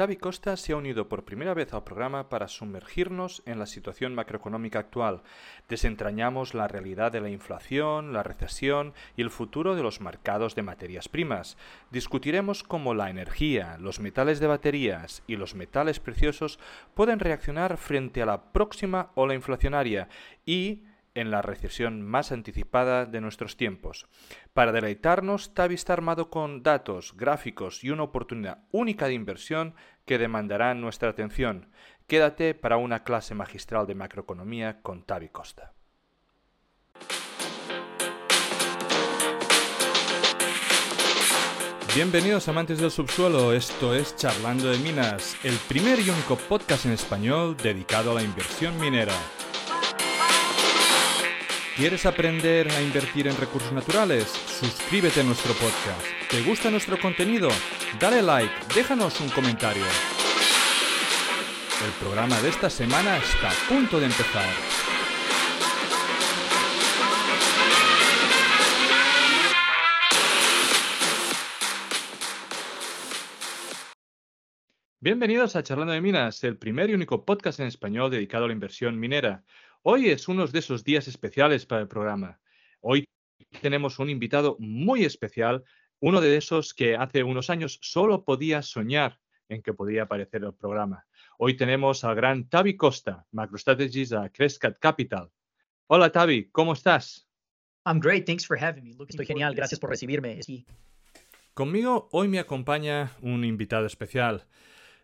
Tavi Costa se ha unido por primera vez al programa para sumergirnos en la situación macroeconómica actual. Desentrañamos la realidad de la inflación, la recesión y el futuro de los mercados de materias primas. Discutiremos cómo la energía, los metales de baterías y los metales preciosos pueden reaccionar frente a la próxima ola inflacionaria y en la recesión más anticipada de nuestros tiempos. Para deleitarnos, Tavi está armado con datos, gráficos y una oportunidad única de inversión que demandarán nuestra atención. Quédate para una clase magistral de macroeconomía con Tavi Costa. Bienvenidos amantes del subsuelo, esto es Charlando de Minas, el primer y único podcast en español dedicado a la inversión minera. ¿Quieres aprender a invertir en recursos naturales? Suscríbete a nuestro podcast. ¿Te gusta nuestro contenido? Dale like, déjanos un comentario. El programa de esta semana está a punto de empezar. Bienvenidos a Charlando de Minas, el primer y único podcast en español dedicado a la inversión minera. Hoy es uno de esos días especiales para el programa. Hoy tenemos un invitado muy especial, uno de esos que hace unos años solo podía soñar en que podía aparecer el programa. Hoy tenemos al gran Tavi Costa, MacroStrategies a Crescat Capital. Hola Tavi, ¿cómo estás? I'm great, thanks for having me. Estoy genial, gracias por recibirme. Conmigo hoy me acompaña un invitado especial.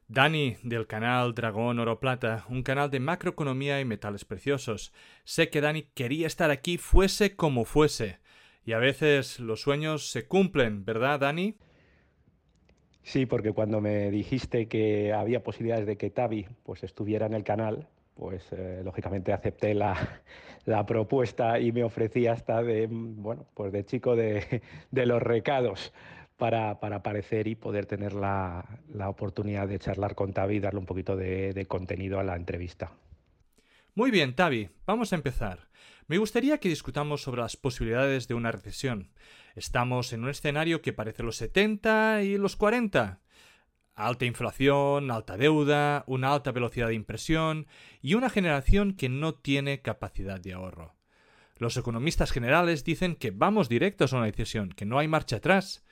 Dani, del canal Dragón Oro Plata, un canal de macroeconomía y metales preciosos. Sé que Dani quería estar aquí fuese como fuese. Y a veces los sueños se cumplen, ¿verdad, Dani? Sí, porque cuando me dijiste que había posibilidades de que Tavi pues, estuviera en el canal, pues eh, lógicamente acepté la, propuesta y me ofrecí hasta de, bueno, pues de chico de, de los recados para, aparecer y poder tener la, oportunidad de charlar con Tavi y darle un poquito de, contenido a la entrevista. Muy bien, Tavi, vamos a empezar. Me gustaría que discutamos sobre las posibilidades de una recesión. Estamos en un escenario que parece los 70 y los 40. Alta inflación, alta deuda, una alta velocidad de impresión y una generación que no tiene capacidad de ahorro. Los economistas generales dicen que vamos directos a una recesión, que no hay marcha atrás.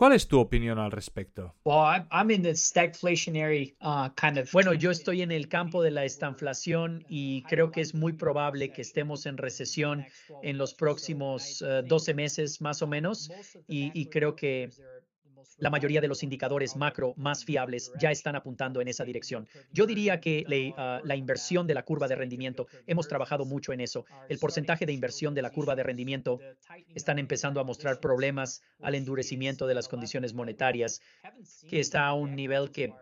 ¿Cuál es tu opinión al respecto? Uh, bueno, yo estoy en el campo de la estanflación y creo que es muy probable que estemos en recesión en los próximos 12 uh, meses más o menos y creo que la mayoría de los indicadores macro más fiables ya están apuntando en esa dirección. Yo diría que ah, la inversión de la curva de rendimiento, hemos trabajado mucho en eso. El porcentaje de inversión de la curva de rendimiento están empezando a mostrar problemas al endurecimiento de las condiciones monetarias, que está a un nivel que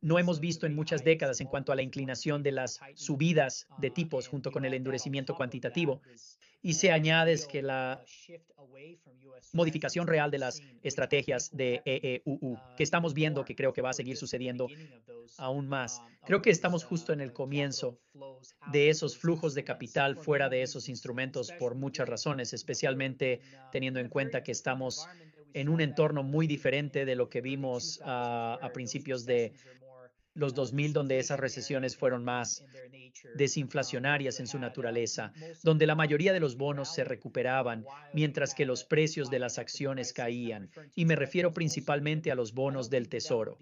no hemos visto en muchas décadas en cuanto a la inclinación de las subidas de tipos junto con el endurecimiento cuantitativo. Y se añade que la modificación real de las estrategias de EEUU, que estamos viendo que creo que va a seguir sucediendo aún más. Creo que estamos justo en el comienzo de esos flujos de capital fuera de esos instrumentos por muchas razones, especialmente teniendo en cuenta que estamos en un entorno muy diferente de lo que vimos a principios de los 2000, donde esas recesiones fueron más desinflacionarias en su naturaleza, donde la mayoría de los bonos se recuperaban, mientras que los precios de las acciones caían. Y me refiero principalmente a los bonos del Tesoro.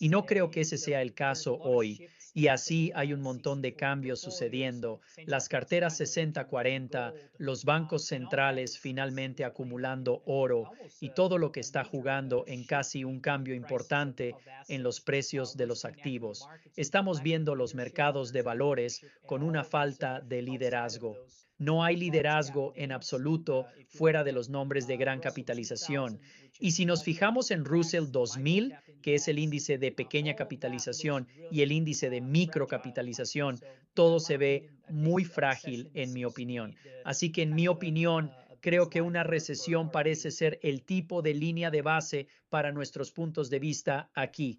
Y no creo que ese sea el caso hoy. Y así hay un montón de cambios sucediendo. Las carteras 60-40, los bancos centrales finalmente acumulando oro y todo lo que está jugando en casi un cambio importante en los precios de los activos. Estamos viendo los mercados de valores con una falta de liderazgo. No hay liderazgo en absoluto fuera de los nombres de gran capitalización. Y si nos fijamos en Russell 2000, que es el índice de pequeña capitalización, y el índice de microcapitalización, todo se ve muy frágil, en mi opinión. Así que, en mi opinión, creo que una recesión parece ser el tipo de línea de base para nuestros puntos de vista aquí.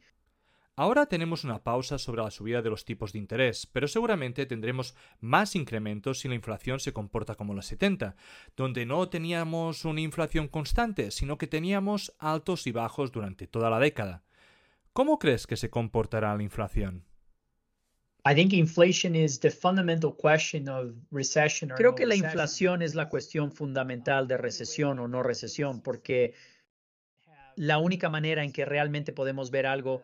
Ahora tenemos una pausa sobre la subida de los tipos de interés, pero seguramente tendremos más incrementos si la inflación se comporta como los 70, donde no teníamos una inflación constante, sino que teníamos altos y bajos durante toda la década. ¿Cómo crees que se comportará la inflación? Creo que la inflación es la cuestión fundamental de recesión o no recesión, porque la única manera en que realmente podemos ver algo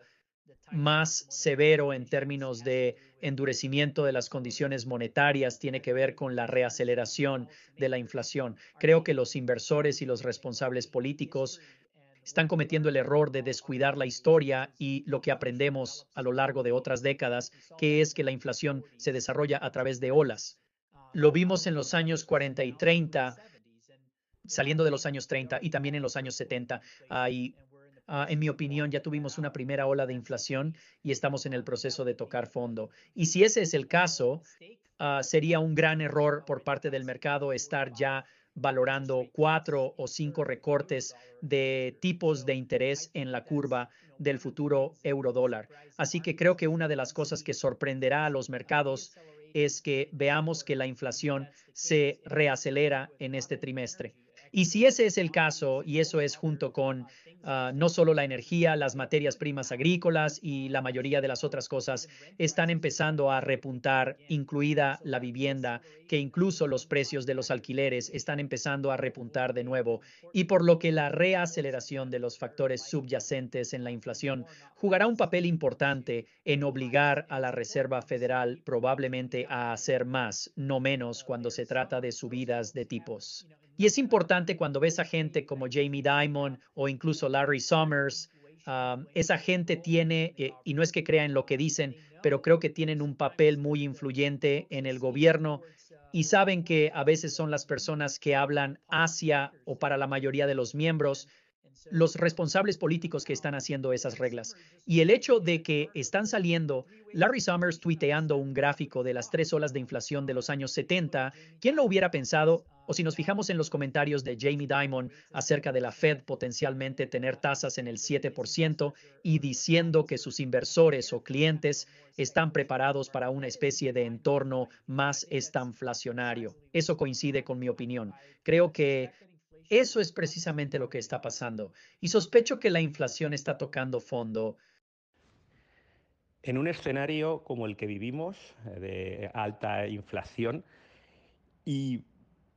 más severo en términos de endurecimiento de las condiciones monetarias tiene que ver con la reaceleración de la inflación. Creo que los inversores y los responsables políticos están cometiendo el error de descuidar la historia y lo que aprendemos a lo largo de otras décadas, que es que la inflación se desarrolla a través de olas. Lo vimos en los años 40 y 30, saliendo de los años 30 y también en los años 70. Hay Ah, en mi opinión, ya tuvimos una primera ola de inflación y estamos en el proceso de tocar fondo. Y si ese es el caso, ah, sería un gran error por parte del mercado estar ya valorando cuatro o cinco recortes de tipos de interés en la curva del futuro euro dólar. Así que creo que una de las cosas que sorprenderá a los mercados es que veamos que la inflación se reacelera en este trimestre. Y si ese es el caso, y eso es junto con Ah, no solo la energía, las materias primas agrícolas y la mayoría de las otras cosas están empezando a repuntar, incluida la vivienda, que incluso los precios de los alquileres están empezando a repuntar de nuevo, y por lo que la reaceleración de los factores subyacentes en la inflación jugará un papel importante en obligar a la Reserva Federal probablemente a hacer más, no menos, cuando se trata de subidas de tipos. Y es importante cuando ves a gente como Jamie Dimon o incluso Larry Summers, um, esa gente tiene, eh, y no es que crea en lo que dicen, pero creo que tienen un papel muy influyente en el gobierno y saben que a veces son las personas que hablan hacia o para la mayoría de los miembros los responsables políticos que están haciendo esas reglas. Y el hecho de que están saliendo Larry Summers tuiteando un gráfico de las tres olas de inflación de los años 70, ¿quién lo hubiera pensado? O si nos fijamos en los comentarios de Jamie Dimon acerca de la Fed potencialmente tener tasas en el 7% y diciendo que sus inversores o clientes están preparados para una especie de entorno más estanflacionario. Eso coincide con mi opinión. Creo que eso es precisamente lo que está pasando. Y sospecho que la inflación está tocando fondo. En un escenario como el que vivimos, eh, de alta inflación y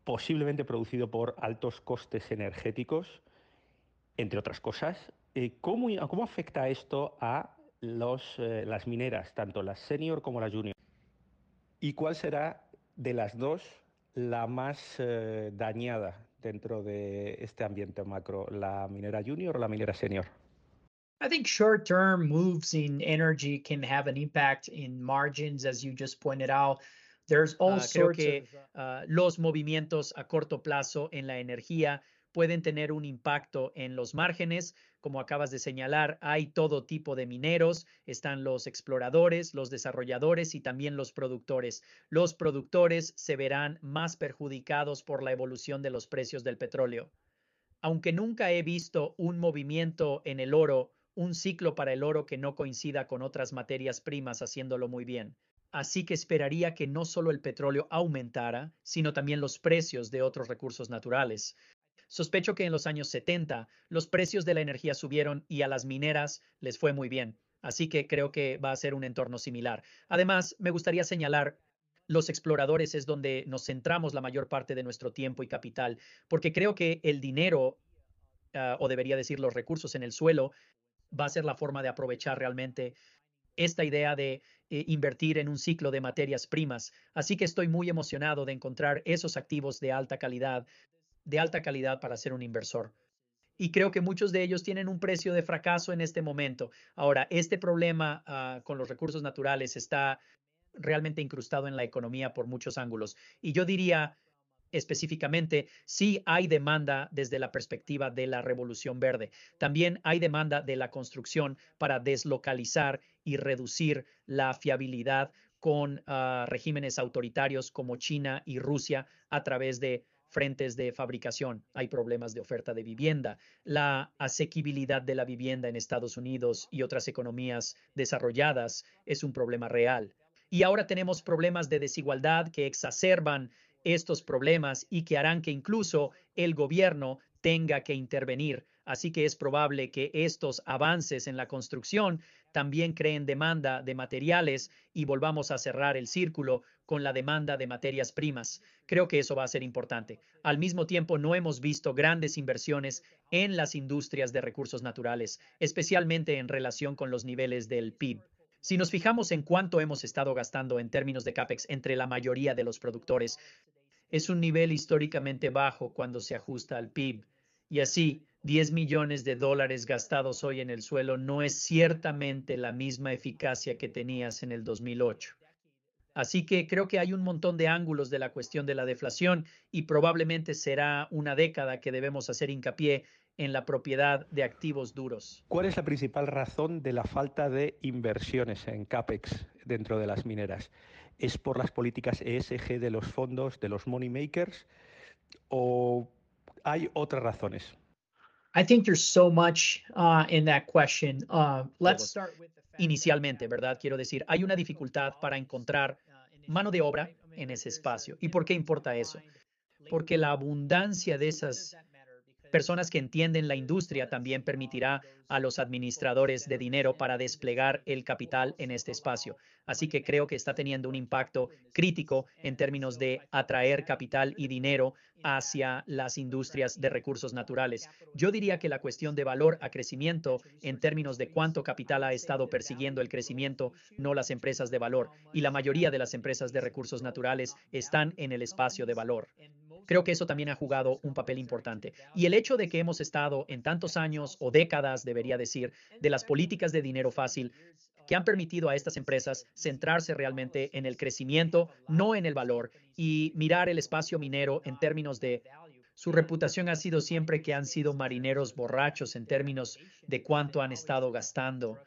posiblemente producido por altos costes energéticos, entre otras cosas, eh, ¿cómo, cómo afecta esto a eh, las mineras, tanto las senior como las junior? ¿Y cuál será de las dos la más dañada dentro de este ambiente macro, la minera junior o la minera senior? I think short-term moves in energy can have an impact in margins, as you just pointed out. There's all uh, sorts que, of uh, los movimientos a corto plazo en la energía pueden tener un impacto en los márgenes. Como acabas de señalar, hay todo tipo de mineros, están los exploradores, los desarrolladores y también los productores. Los productores se verán más perjudicados por la evolución de los precios del petróleo. Aunque nunca he visto un movimiento en el oro, un ciclo para el oro que no coincida con otras materias primas haciéndolo muy bien. Así que esperaría que no solo el petróleo aumentara, sino también los precios de otros recursos naturales. Sospecho que en los años 70 los precios de la energía subieron y a las mineras les fue muy bien. Así que creo que va a ser un entorno similar. Además, me gustaría señalar los exploradores es donde nos centramos la mayor parte de nuestro tiempo y capital, porque creo que el dinero, ah, o debería decir los recursos en el suelo, va a ser la forma de aprovechar realmente esta idea de eh, invertir en un ciclo de materias primas. Así que estoy muy emocionado de encontrar esos activos de alta calidad de alta calidad para ser un inversor. Y creo que muchos de ellos tienen un precio de fracaso en este momento. Ahora, este problema ah, con los recursos naturales está realmente incrustado en la economía por muchos ángulos. Y yo diría específicamente, sí hay demanda desde la perspectiva de la revolución verde. También hay demanda de la construcción para deslocalizar y reducir la fiabilidad con ah, regímenes autoritarios como China y Rusia a través de frentes de fabricación, hay problemas de oferta de vivienda, la asequibilidad de la vivienda en Estados Unidos y otras economías desarrolladas es un problema real. Y ahora tenemos problemas de desigualdad que exacerban estos problemas y que harán que incluso el gobierno tenga que intervenir Así que es probable que estos avances en la construcción también creen demanda de materiales y volvamos a cerrar el círculo con la demanda de materias primas. Creo que eso va a ser importante. Al mismo tiempo, no hemos visto grandes inversiones en las industrias de recursos naturales, especialmente en relación con los niveles del PIB. Si nos fijamos en cuánto hemos estado gastando en términos de CAPEX entre la mayoría de los productores, es un nivel históricamente bajo cuando se ajusta al PIB. Y así, 10 millones de dólares gastados hoy en el suelo no es ciertamente la misma eficacia que tenías en el 2008. Así que creo que hay un montón de ángulos de la cuestión de la deflación y probablemente será una década que debemos hacer hincapié en la propiedad de activos duros. ¿Cuál es la principal razón de la falta de inversiones en CAPEX dentro de las mineras? ¿Es por las políticas ESG de los fondos, de los money makers? ¿O hay otras razones? I think there's so much uh, in that question. Uh, let's Inicialmente, ¿verdad? Quiero decir, hay una dificultad para encontrar mano de obra en ese espacio. ¿Y por qué importa eso? Porque la abundancia de esas personas que entienden la industria también permitirá a los administradores de dinero para desplegar el capital en este espacio. Así que creo que está teniendo un impacto crítico en términos de atraer capital y dinero hacia las industrias de recursos naturales. Yo diría que la cuestión de valor a crecimiento en términos de cuánto capital ha estado persiguiendo el crecimiento, no las empresas de valor. Y la mayoría de las empresas de recursos naturales están en el espacio de valor. Creo que eso también ha jugado un papel importante. Y el hecho de que hemos estado en tantos años o décadas, debería decir, de las políticas de dinero fácil que han permitido a estas empresas centrarse realmente en el crecimiento, no en el valor, y mirar el espacio minero en términos de su reputación ha sido siempre que han sido marineros borrachos en términos de cuánto han estado gastando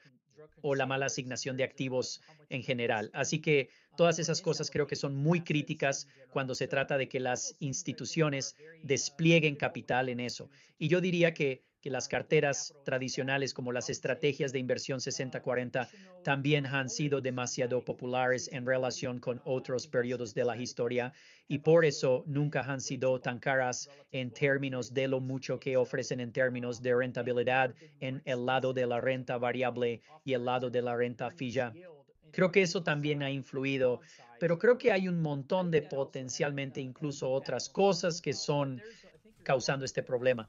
o la mala asignación de activos en general. Así que todas esas cosas creo que son muy críticas cuando se trata de que las instituciones desplieguen capital en eso. Y yo diría que, las carteras tradicionales como las estrategias de inversión 60-40 también han sido demasiado populares en relación con otros periodos de la historia y por eso nunca han sido tan caras en términos de lo mucho que ofrecen en términos de rentabilidad en el lado de la renta variable y el lado de la renta fija. Creo que eso también ha influido, pero creo que hay un montón de potencialmente incluso otras cosas que son causando este problema.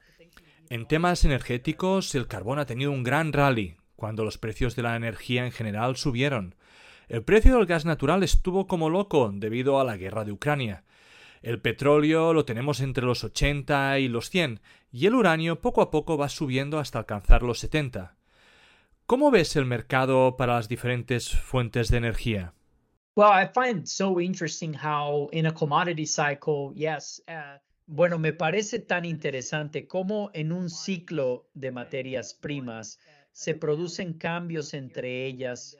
En temas energéticos, el carbón ha tenido un gran rally cuando los precios de la energía en general subieron. El precio del gas natural estuvo como loco debido a la guerra de Ucrania. El petróleo lo tenemos entre los 80 y los 100 y el uranio poco a poco va subiendo hasta alcanzar los 70. ¿Cómo ves el mercado para las diferentes fuentes de energía? Bueno, me parece tan interesante cómo en un ciclo de materias primas se producen cambios entre ellas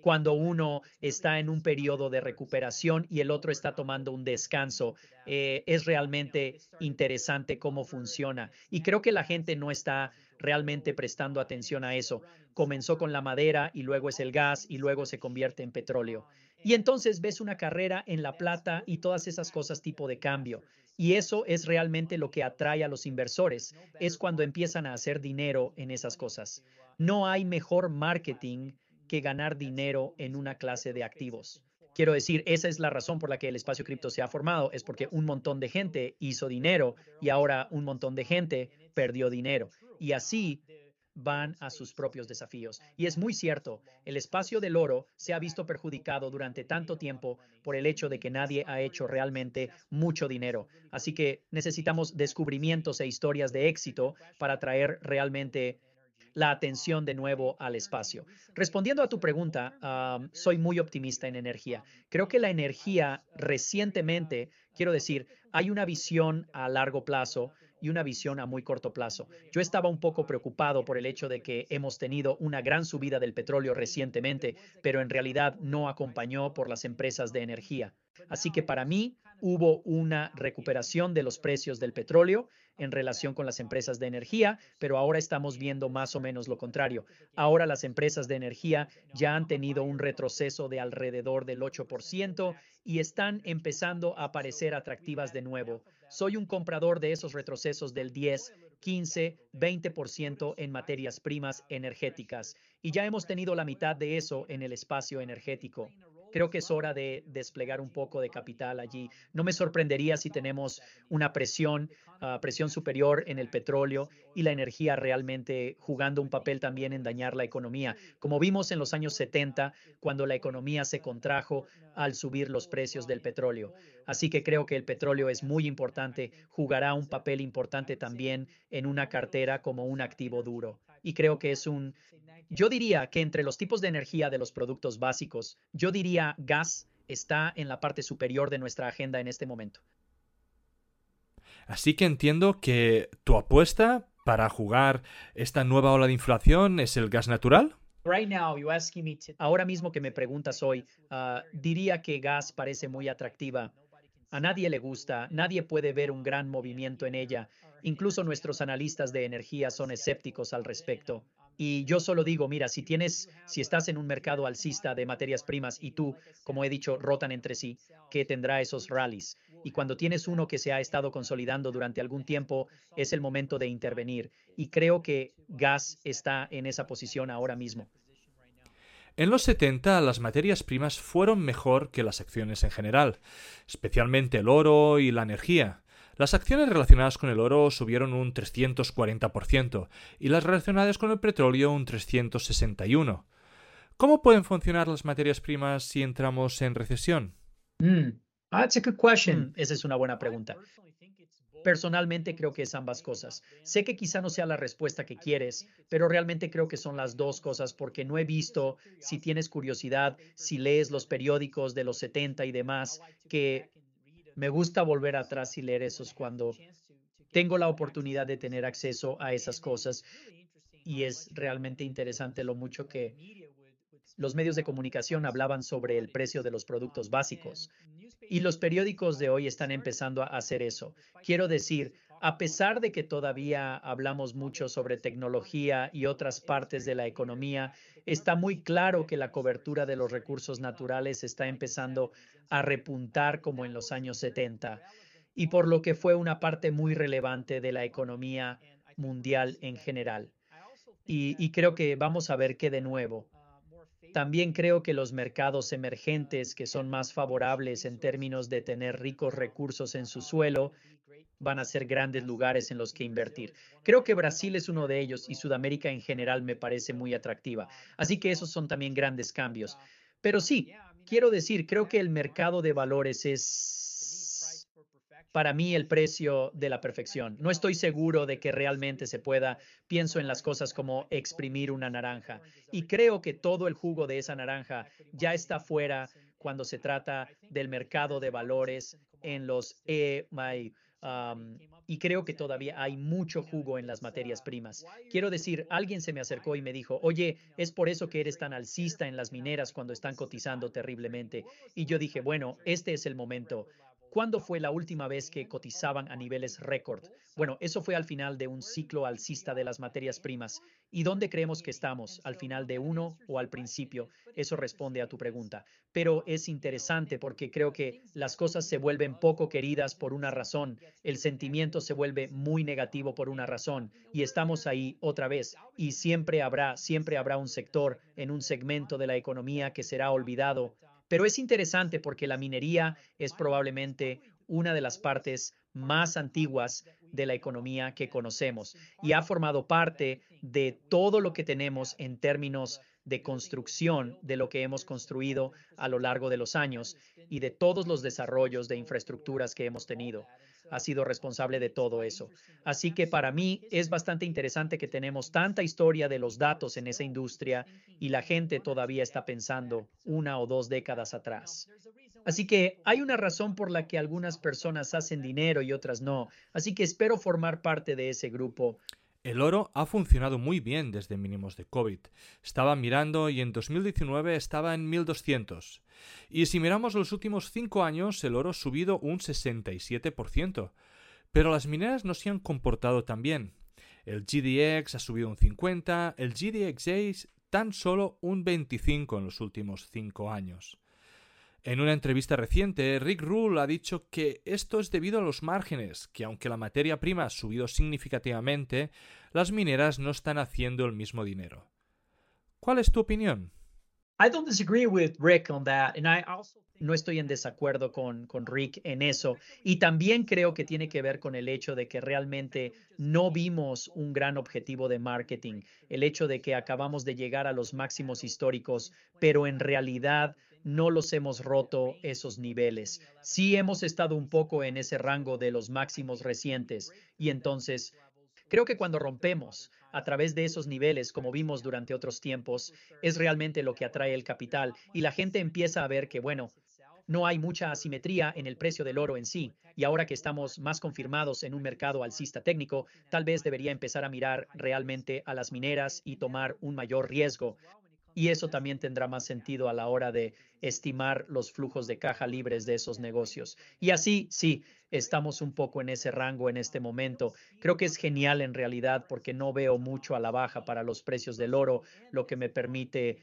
cuando uno está en un periodo de recuperación y el otro está tomando un descanso. Eh, es realmente interesante cómo funciona. Y creo que la gente no está realmente prestando atención a eso. Comenzó con la madera y luego es el gas y luego se convierte en petróleo. Y entonces ves una carrera en la plata y todas esas cosas tipo de cambio. Y eso es realmente lo que atrae a los inversores, es cuando empiezan a hacer dinero en esas cosas. No hay mejor marketing que ganar dinero en una clase de activos. Quiero decir, esa es la razón por la que el espacio cripto se ha formado, es porque un montón de gente hizo dinero y ahora un montón de gente perdió dinero. Y así van a sus propios desafíos. Y es muy cierto, el espacio del oro se ha visto perjudicado durante tanto tiempo por el hecho de que nadie ha hecho realmente mucho dinero. Así que necesitamos descubrimientos e historias de éxito para traer realmente la atención de nuevo al espacio. Respondiendo a tu pregunta, soy muy optimista en energía. Creo que la energía recientemente, quiero decir, hay una visión a largo plazo y una visión a muy corto plazo. Yo estaba un poco preocupado por el hecho de que hemos tenido una gran subida del petróleo recientemente, pero en realidad no acompañó por las empresas de energía. Así que para mí hubo una recuperación de los precios del petróleo en relación con las empresas de energía, pero ahora estamos viendo más o menos lo contrario. Ahora las empresas de energía ya han tenido un retroceso de alrededor del 8% y están empezando a parecer atractivas de nuevo. Soy un comprador de esos retrocesos del 10 15, 20% en materias primas energéticas. Y ya hemos tenido la mitad de eso en el espacio energético. Creo que es hora de desplegar un poco de capital allí. No me sorprendería si tenemos una presión, uh, presión superior en el petróleo y la energía realmente jugando un papel también en dañar la economía, como vimos en los años 70, cuando la economía se contrajo al subir los precios del petróleo. Así que creo que el petróleo es muy importante, jugará un papel importante también en una cartera como un activo duro. Y creo que es un yo diría que entre los tipos de energía de los productos básicos, yo diría gas está en la parte superior de nuestra agenda en este momento. Así que entiendo que tu apuesta para jugar esta nueva ola de inflación es el gas natural. Ahora mismo que me preguntas hoy, ah, diría que gas parece muy atractiva. A nadie le gusta, nadie puede ver un gran movimiento en ella. Incluso nuestros analistas de energía son escépticos al respecto. Y yo solo digo, mira, si tienes, si estás en un mercado alcista de materias primas y tú, como he dicho, rotan entre sí, ¿qué tendrá esos rallies? Y cuando tienes uno que se ha estado consolidando durante algún tiempo, es el momento de intervenir. Y creo que gas está en esa posición ahora mismo. En los 70 las materias primas fueron mejor que las acciones en general, especialmente el oro y la energía. Las acciones relacionadas con el oro subieron un 340% y las relacionadas con el petróleo un 361%. ¿Cómo pueden funcionar las materias primas si entramos en recesión? Mm, that's a good question. Mm, esa es una buena pregunta. Personalmente creo que es ambas cosas. Sé que quizá no sea la respuesta que quieres, pero realmente creo que son las dos cosas porque no he visto, si tienes curiosidad, si lees los periódicos de los 70 y demás, que me gusta volver atrás y leer esos cuando tengo la oportunidad de tener acceso a esas cosas. Y es realmente interesante lo mucho que los medios de comunicación hablaban sobre el precio de los productos básicos. Y los periódicos de hoy están empezando a hacer eso. Quiero decir, a pesar de que todavía hablamos mucho sobre tecnología y otras partes de la economía, está muy claro que la cobertura de los recursos naturales está empezando a repuntar como en los años 70 y por lo que fue una parte muy relevante de la economía mundial en general. Y, creo que vamos a ver que de nuevo, también creo que los mercados emergentes que son más favorables en términos de tener ricos recursos en su suelo van a ser grandes lugares en los que invertir. Creo que Brasil es uno de ellos y Sudamérica en general me parece muy atractiva. Así que esos son también grandes cambios. Pero sí, quiero decir, creo que el mercado de valores es para mí el precio de la perfección. No estoy seguro de que realmente se pueda. Pienso en las cosas como exprimir una naranja. Y creo que todo el jugo de esa naranja ya está fuera cuando se trata del mercado de valores en los e y creo que todavía hay mucho jugo en las materias primas. Quiero decir, alguien se me acercó y me dijo, oye, es por eso que eres tan alcista en las mineras cuando están cotizando terriblemente. Y yo dije, bueno, este es el momento. ¿Cuándo fue la última vez que cotizaban a niveles récord? Bueno, eso fue al final de un ciclo alcista de las materias primas. ¿Y dónde creemos que estamos? ¿Al final de uno o al principio? Eso responde a tu pregunta. Pero es interesante porque creo que las cosas se vuelven poco queridas por una razón, el sentimiento se vuelve muy negativo por una razón y estamos ahí otra vez. Y siempre habrá, siempre habrá un sector en un segmento de la economía que será olvidado pero es interesante porque la minería es probablemente una de las partes más antiguas de la economía que conocemos y ha formado parte de todo lo que tenemos en términos de construcción de lo que hemos construido a lo largo de los años y de todos los desarrollos de infraestructuras que hemos tenido ha sido responsable de todo eso. Así que para mí es bastante interesante que tenemos tanta historia de los datos en esa industria y la gente todavía está pensando una o dos décadas atrás. Así que hay una razón por la que algunas personas hacen dinero y otras no. Así que espero formar parte de ese grupo el oro ha funcionado muy bien desde mínimos de COVID. Estaba mirando y en 2019 estaba en 1200. Y si miramos los últimos 5 años, el oro ha subido un 67%. Pero las mineras no se han comportado tan bien. El GDX ha subido un 50, el GDX6 tan solo un 25 en los últimos 5 años. En una entrevista reciente, Rick Rule ha dicho que esto es debido a los márgenes, que aunque la materia prima ha subido significativamente, las mineras no están haciendo el mismo dinero. ¿Cuál es tu opinión? No estoy en desacuerdo con, con Rick en eso. Y también creo que tiene que ver con el hecho de que realmente no vimos un gran objetivo de marketing. El hecho de que acabamos de llegar a los máximos históricos, pero en realidad no los hemos roto esos niveles. Sí hemos estado un poco en ese rango de los máximos recientes y entonces creo que cuando rompemos a través de esos niveles, como vimos durante otros tiempos, es realmente lo que atrae el capital y la gente empieza a ver que, bueno, no hay mucha asimetría en el precio del oro en sí, y ahora que estamos más confirmados en un mercado alcista técnico, tal vez debería empezar a mirar realmente a las mineras y tomar un mayor riesgo. Y eso también tendrá más sentido a la hora de estimar los flujos de caja libres de esos negocios. Y así, sí, estamos un poco en ese rango en este momento. Creo que es genial en realidad porque no veo mucho a la baja para los precios del oro, lo que me permite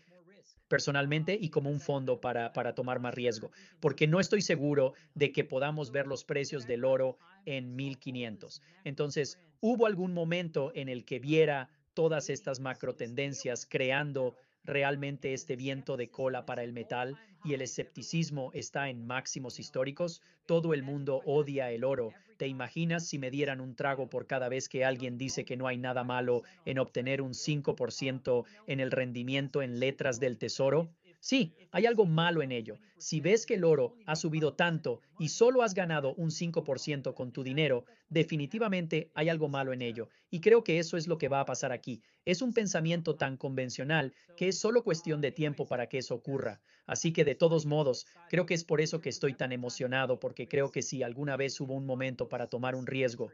personalmente y como un fondo para, para tomar más riesgo, porque no estoy seguro de que podamos ver los precios del oro en 1500. Entonces, hubo algún momento en el que viera todas estas macro tendencias creando realmente este viento de cola para el metal y el escepticismo está en máximos históricos, todo el mundo odia el oro. ¿Te imaginas si me dieran un trago por cada vez que alguien dice que no hay nada malo en obtener un 5% en el rendimiento en letras del tesoro? Sí, hay algo malo en ello. Si ves que el oro ha subido tanto y solo has ganado un 5% con tu dinero, definitivamente hay algo malo en ello. Y creo que eso es lo que va a pasar aquí. Es un pensamiento tan convencional que es solo cuestión de tiempo para que eso ocurra. Así que de todos modos, creo que es por eso que estoy tan emocionado, porque creo que si alguna vez hubo un momento para tomar un riesgo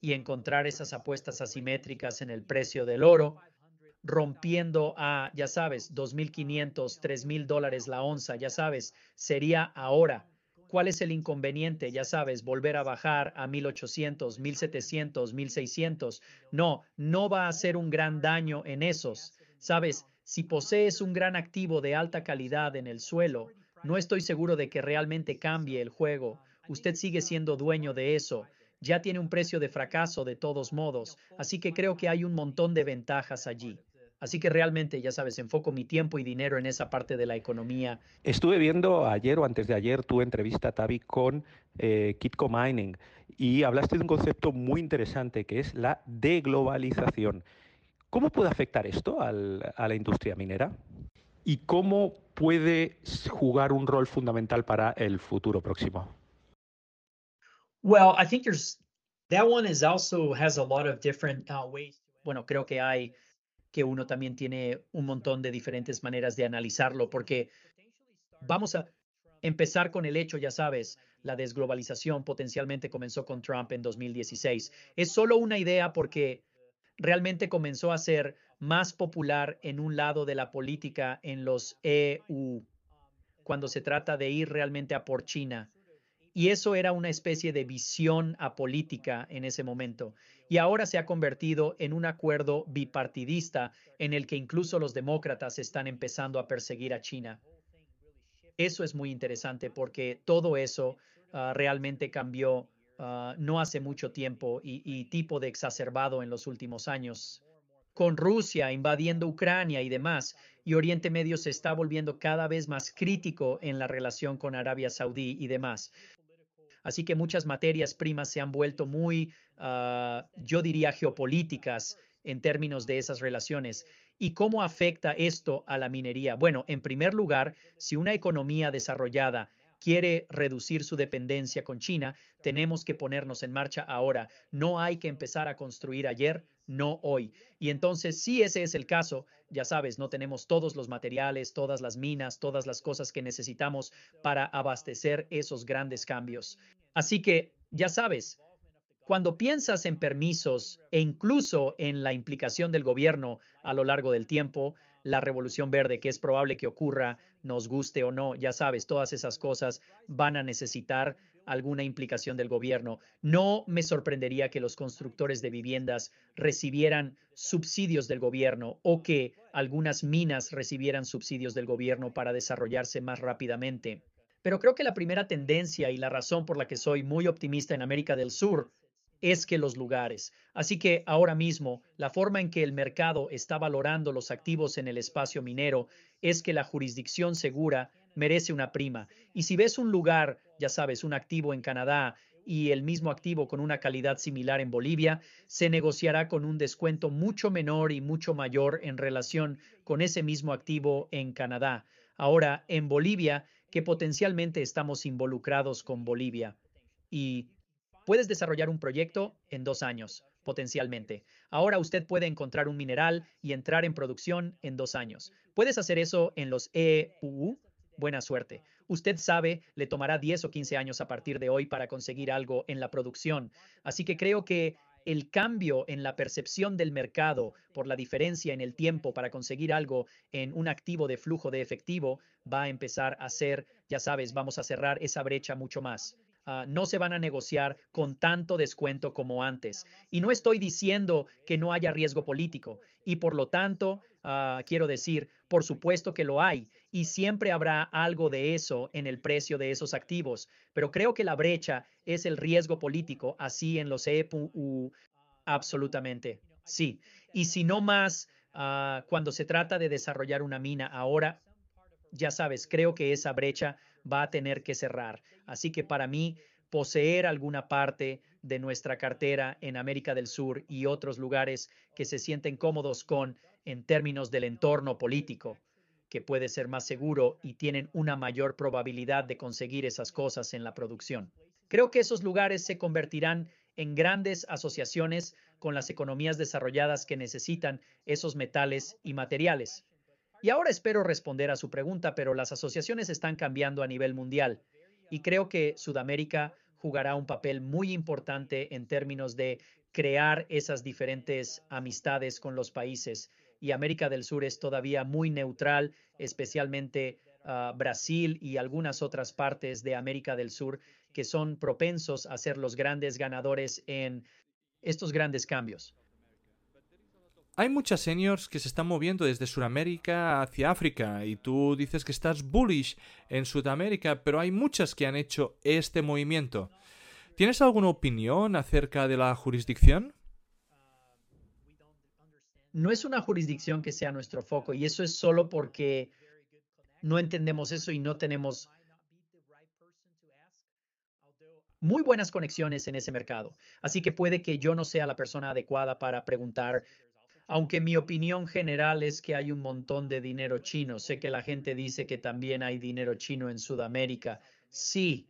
y encontrar esas apuestas asimétricas en el precio del oro, rompiendo a, ya sabes, 2.500, 3.000 dólares la onza, ya sabes, sería ahora. ¿Cuál es el inconveniente? Ya sabes, volver a bajar a 1.800, 1.700, 1.600. No, no va a hacer un gran daño en esos. Sabes, si posees un gran activo de alta calidad en el suelo, no estoy seguro de que realmente cambie el juego. Usted sigue siendo dueño de eso ya tiene un precio de fracaso de todos modos, así que creo que hay un montón de ventajas allí. Así que realmente, ya sabes, enfoco mi tiempo y dinero en esa parte de la economía. Estuve viendo ayer o antes de ayer tu entrevista, Tavi, con eh, Kitco Mining y hablaste de un concepto muy interesante que es la deglobalización. ¿Cómo puede afectar esto a la industria minera? ¿Y cómo puede jugar un rol fundamental para el futuro próximo? Well, I think there's that one is also has a lot of different uh, ways. Bueno, creo que hay que uno también tiene un montón de diferentes maneras de analizarlo, porque vamos a empezar con el hecho, ya sabes, la desglobalización potencialmente comenzó con Trump en 2016. Es solo una idea porque realmente comenzó a ser más popular en un lado de la política en los EU, cuando se trata de ir realmente a por China. Y eso era una especie de visión apolítica en ese momento. Y ahora se ha convertido en un acuerdo bipartidista en el que incluso los demócratas están empezando a perseguir a China. Eso es muy interesante porque todo eso ah, realmente cambió ah, no hace mucho tiempo y, y tipo de exacerbado en los últimos años. Con Rusia invadiendo Ucrania y demás, y Oriente Medio se está volviendo cada vez más crítico en la relación con Arabia Saudí y demás. Así que muchas materias primas se han vuelto muy, ah, yo diría, geopolíticas en términos de esas relaciones. ¿Y cómo afecta esto a la minería? Bueno, en primer lugar, si una economía desarrollada quiere reducir su dependencia con China, tenemos que ponernos en marcha ahora. No hay que empezar a construir ayer, no hoy. Y entonces, si ese es el caso, ya sabes, no tenemos todos los materiales, todas las minas, todas las cosas que necesitamos para abastecer esos grandes cambios. Así que, ya sabes, cuando piensas en permisos e incluso en la implicación del gobierno a lo largo del tiempo, la revolución verde, que es probable que ocurra, nos guste o no, ya sabes, todas esas cosas van a necesitar alguna implicación del gobierno. No me sorprendería que los constructores de viviendas recibieran subsidios del gobierno o que algunas minas recibieran subsidios del gobierno para desarrollarse más rápidamente. Pero creo que la primera tendencia y la razón por la que soy muy optimista en América del Sur es que los lugares. Así que ahora mismo, la forma en que el mercado está valorando los activos en el espacio minero es que la jurisdicción segura merece una prima. Y si ves un lugar, ya sabes, un activo en Canadá y el mismo activo con una calidad similar en Bolivia, se negociará con un descuento mucho menor y mucho mayor en relación con ese mismo activo en Canadá. Ahora, en Bolivia, que potencialmente estamos involucrados con Bolivia. Y puedes desarrollar un proyecto en dos años, potencialmente. Ahora usted puede encontrar un mineral y entrar en producción en dos años. Puedes hacer eso en los EUU. Buena suerte. Usted sabe, le tomará 10 o 15 años a partir de hoy para conseguir algo en la producción. Así que creo que el cambio en la percepción del mercado por la diferencia en el tiempo para conseguir algo en un activo de flujo de efectivo va a empezar a ser, ya sabes, vamos a cerrar esa brecha mucho más. Ah, no se van a negociar con tanto descuento como antes. Y no estoy diciendo que no haya riesgo político. Y por lo tanto, ah, quiero decir, por supuesto que lo hay. Y siempre habrá algo de eso en el precio de esos activos. Pero creo que la brecha es el riesgo político, así en los EPU, absolutamente. Sí. Y si no más, ah, cuando se trata de desarrollar una mina ahora, ya sabes, creo que esa brecha va a tener que cerrar. Así que para mí, poseer alguna parte de nuestra cartera en América del Sur y otros lugares que se sienten cómodos con en términos del entorno político, que puede ser más seguro y tienen una mayor probabilidad de conseguir esas cosas en la producción. Creo que esos lugares se convertirán en grandes asociaciones con las economías desarrolladas que necesitan esos metales y materiales. Y ahora espero responder a su pregunta, pero las asociaciones están cambiando a nivel mundial y creo que Sudamérica jugará un papel muy importante en términos de crear esas diferentes amistades con los países. Y América del Sur es todavía muy neutral, especialmente ah, Brasil y algunas otras partes de América del Sur que son propensos a ser los grandes ganadores en estos grandes cambios. Hay muchas seniors que se están moviendo desde Sudamérica hacia África y tú dices que estás bullish en Sudamérica, pero hay muchas que han hecho este movimiento. ¿Tienes alguna opinión acerca de la jurisdicción? No es una jurisdicción que sea nuestro foco y eso es solo porque no entendemos eso y no tenemos muy buenas conexiones en ese mercado. Así que puede que yo no sea la persona adecuada para preguntar aunque mi opinión general es que hay un montón de dinero chino. Sé que la gente dice que también hay dinero chino en Sudamérica. Sí,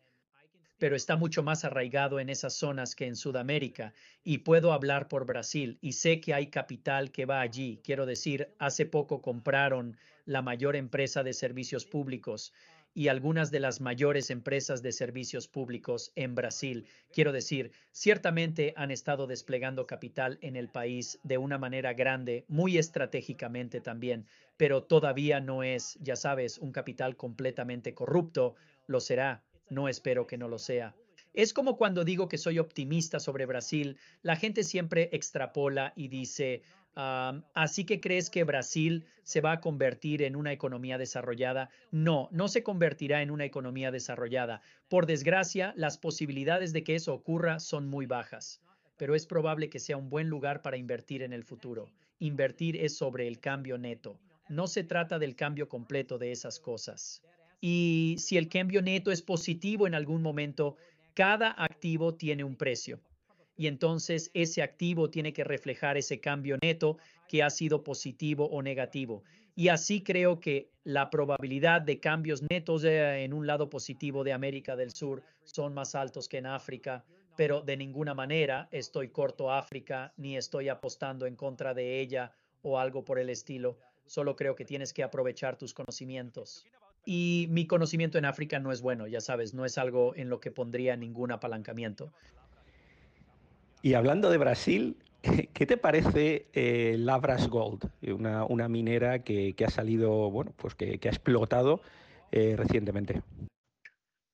pero está mucho más arraigado en esas zonas que en Sudamérica. Y puedo hablar por Brasil y sé que hay capital que va allí. Quiero decir, hace poco compraron la mayor empresa de servicios públicos y algunas de las mayores empresas de servicios públicos en Brasil. Quiero decir, ciertamente han estado desplegando capital en el país de una manera grande, muy estratégicamente también, pero todavía no es, ya sabes, un capital completamente corrupto. Lo será, no espero que no lo sea. Es como cuando digo que soy optimista sobre Brasil, la gente siempre extrapola y dice, así que crees que Brasil se va a convertir en una economía desarrollada. No, no se convertirá en una economía desarrollada. Por desgracia, las posibilidades de que eso ocurra son muy bajas, pero es probable que sea un buen lugar para invertir en el futuro. Invertir es sobre el cambio neto. No se trata del cambio completo de esas cosas. Y si el cambio neto es positivo en algún momento, cada activo tiene un precio y entonces ese activo tiene que reflejar ese cambio neto que ha sido positivo o negativo. Y así creo que la probabilidad de cambios netos en un lado positivo de América del Sur son más altos que en África, pero de ninguna manera estoy corto África ni estoy apostando en contra de ella o algo por el estilo. Solo creo que tienes que aprovechar tus conocimientos. Y mi conocimiento en África no es bueno, ya sabes, no es algo en lo que pondría ningún apalancamiento. Y hablando de Brasil, ¿qué te parece eh, Labras Gold, una, una minera que, que, ha salido, bueno, pues que, que ha explotado eh, recientemente?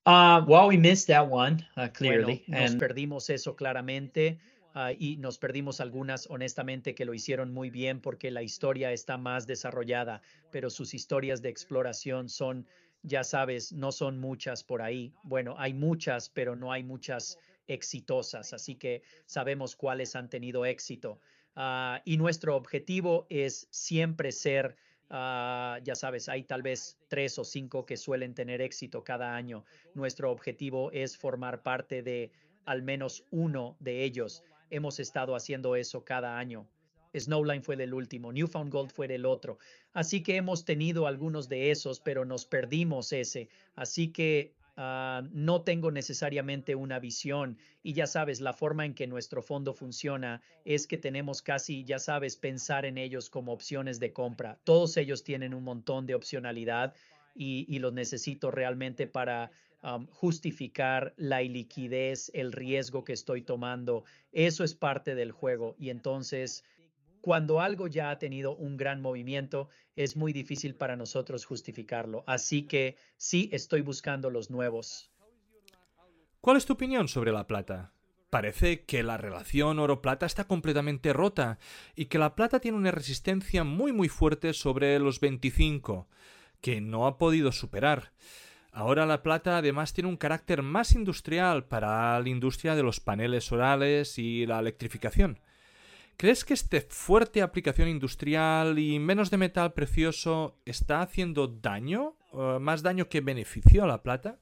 Uh, well, we missed that one, uh, clearly. Bueno, nos perdimos eso claramente. ah, y nos perdimos algunas, honestamente, que lo hicieron muy bien porque la historia está más desarrollada, pero sus historias de exploración son, ya sabes, no son muchas por ahí. Bueno, hay muchas, pero no hay muchas exitosas, así que sabemos cuáles han tenido éxito. Ah, y nuestro objetivo es siempre ser Ah, ya sabes, hay tal vez tres o cinco que suelen tener éxito cada año. Nuestro objetivo es formar parte de al menos uno de ellos. Hemos estado haciendo eso cada año. Snowline fue del último, Newfound Gold fue del otro. Así que hemos tenido algunos de esos, pero nos perdimos ese. Así que Ah, no tengo necesariamente una visión y ya sabes, la forma en que nuestro fondo funciona es que tenemos casi, ya sabes, pensar en ellos como opciones de compra. Todos ellos tienen un montón de opcionalidad y, los necesito realmente para justificar la iliquidez, el riesgo que estoy tomando. Eso es parte del juego y entonces cuando algo ya ha tenido un gran movimiento, es muy difícil para nosotros justificarlo. Así que sí estoy buscando los nuevos. ¿Cuál es tu opinión sobre la plata? Parece que la relación oro-plata está completamente rota y que la plata tiene una resistencia muy muy fuerte sobre los 25, que no ha podido superar. Ahora la plata además tiene un carácter más industrial para la industria de los paneles orales y la electrificación. ¿Crees que esta fuerte aplicación industrial y menos de metal precioso está haciendo daño, uh, más daño que beneficio a la plata?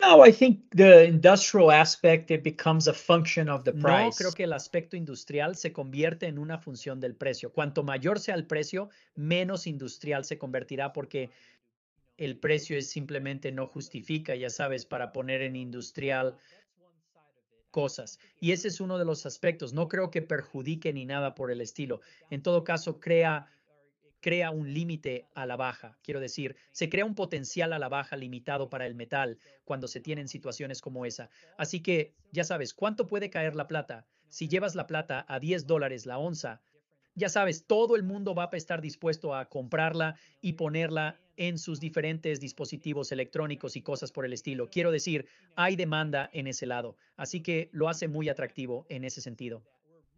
No, I think the industrial aspect it becomes a function of the price. No, creo que el aspecto industrial se convierte en una función del precio. Cuanto mayor sea el precio, menos industrial se convertirá porque el precio es simplemente no justifica, ya sabes, para poner en industrial cosas. Y ese es uno de los aspectos. No creo que perjudique ni nada por el estilo. En todo caso, crea, crea un límite a la baja. Quiero decir, se crea un potencial a la baja limitado para el metal cuando se tienen situaciones como esa. Así que, ya sabes, ¿cuánto puede caer la plata? Si llevas la plata a 10 dólares la onza, ya sabes, todo el mundo va a estar dispuesto a comprarla y ponerla en sus diferentes dispositivos electrónicos y cosas por el estilo. Quiero decir, hay demanda en ese lado, así que lo hace muy atractivo en ese sentido.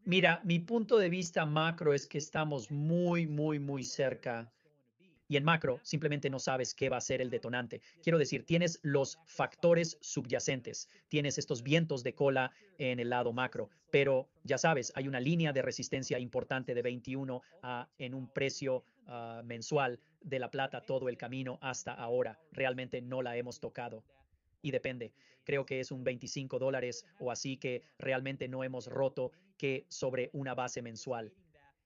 Mira, mi punto de vista macro es que estamos muy, muy, muy cerca y en macro simplemente no sabes qué va a ser el detonante. Quiero decir, tienes los factores subyacentes, tienes estos vientos de cola en el lado macro, pero ya sabes, hay una línea de resistencia importante de 21 a, en un precio ah, mensual de la plata todo el camino hasta ahora. Realmente no la hemos tocado. Y depende, creo que es un 25 dólares o así que realmente no hemos roto que sobre una base mensual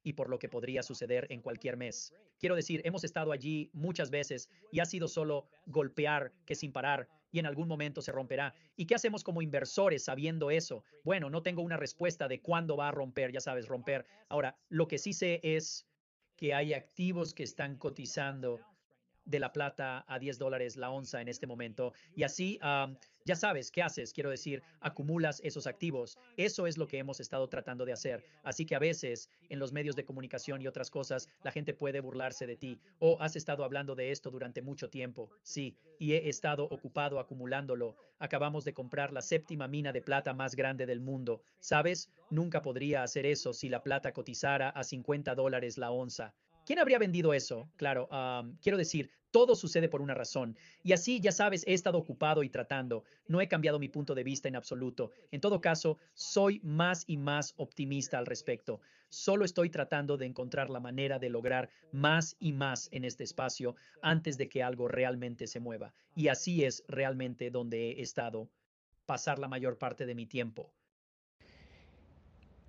y por lo que podría suceder en cualquier mes. Quiero decir, hemos estado allí muchas veces y ha sido solo golpear que sin parar y en algún momento se romperá. ¿Y qué hacemos como inversores sabiendo eso? Bueno, no tengo una respuesta de cuándo va a romper, ya sabes, romper. Ahora, lo que sí sé es que hay activos que están cotizando de la plata a 10 dólares la onza en este momento. Y así, ya sabes, ¿qué haces? Quiero decir, acumulas esos activos. Eso es lo que hemos estado tratando de hacer. Así que a veces en los medios de comunicación y otras cosas, la gente puede burlarse de ti. O has estado hablando de esto durante mucho tiempo. Sí, y he estado ocupado acumulándolo. Acabamos de comprar la séptima mina de plata más grande del mundo. ¿Sabes? Nunca podría hacer eso si la plata cotizara a 50 dólares la onza. ¿Quién habría vendido eso? Claro, quiero decir, todo sucede por una razón. Y así, ya sabes, he estado ocupado y tratando. No he cambiado mi punto de vista en absoluto. En todo caso, soy más y más optimista al respecto. Solo estoy tratando de encontrar la manera de lograr más y más en este espacio antes de que algo realmente se mueva. Y así es realmente donde he estado pasar la mayor parte de mi tiempo.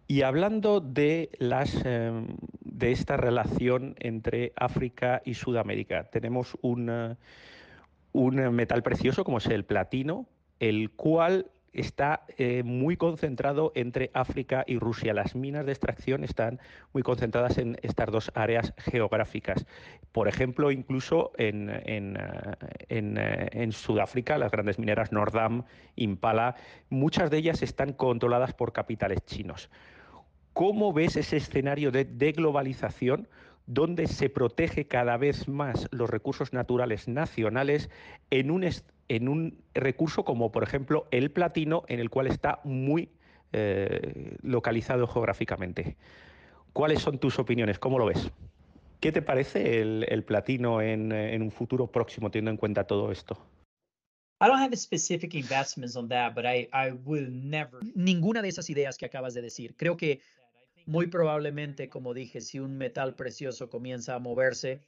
Y hablando de, las, em, de esta relación entre África y Sudamérica, tenemos un, un metal precioso como es el platino, el cual está eh, muy concentrado entre África y Rusia. Las minas de extracción están muy concentradas en estas dos áreas geográficas. Por ejemplo, incluso en, en, eh, eh, en, Sudáfrica, las grandes mineras Nordam, Impala, muchas de ellas están controladas por capitales chinos. ¿Cómo ves ese escenario de deglobalización donde se protege cada vez más los recursos naturales nacionales en un, en un recurso como, por ejemplo, el platino, en el cual está muy eh, localizado geográficamente. ¿Cuáles son tus opiniones? ¿Cómo lo ves? ¿Qué te parece el, platino en, en, un futuro próximo, teniendo en cuenta todo esto? Ninguna de esas ideas que acabas de decir. Creo que muy probablemente, como dije, si un metal precioso comienza a moverse,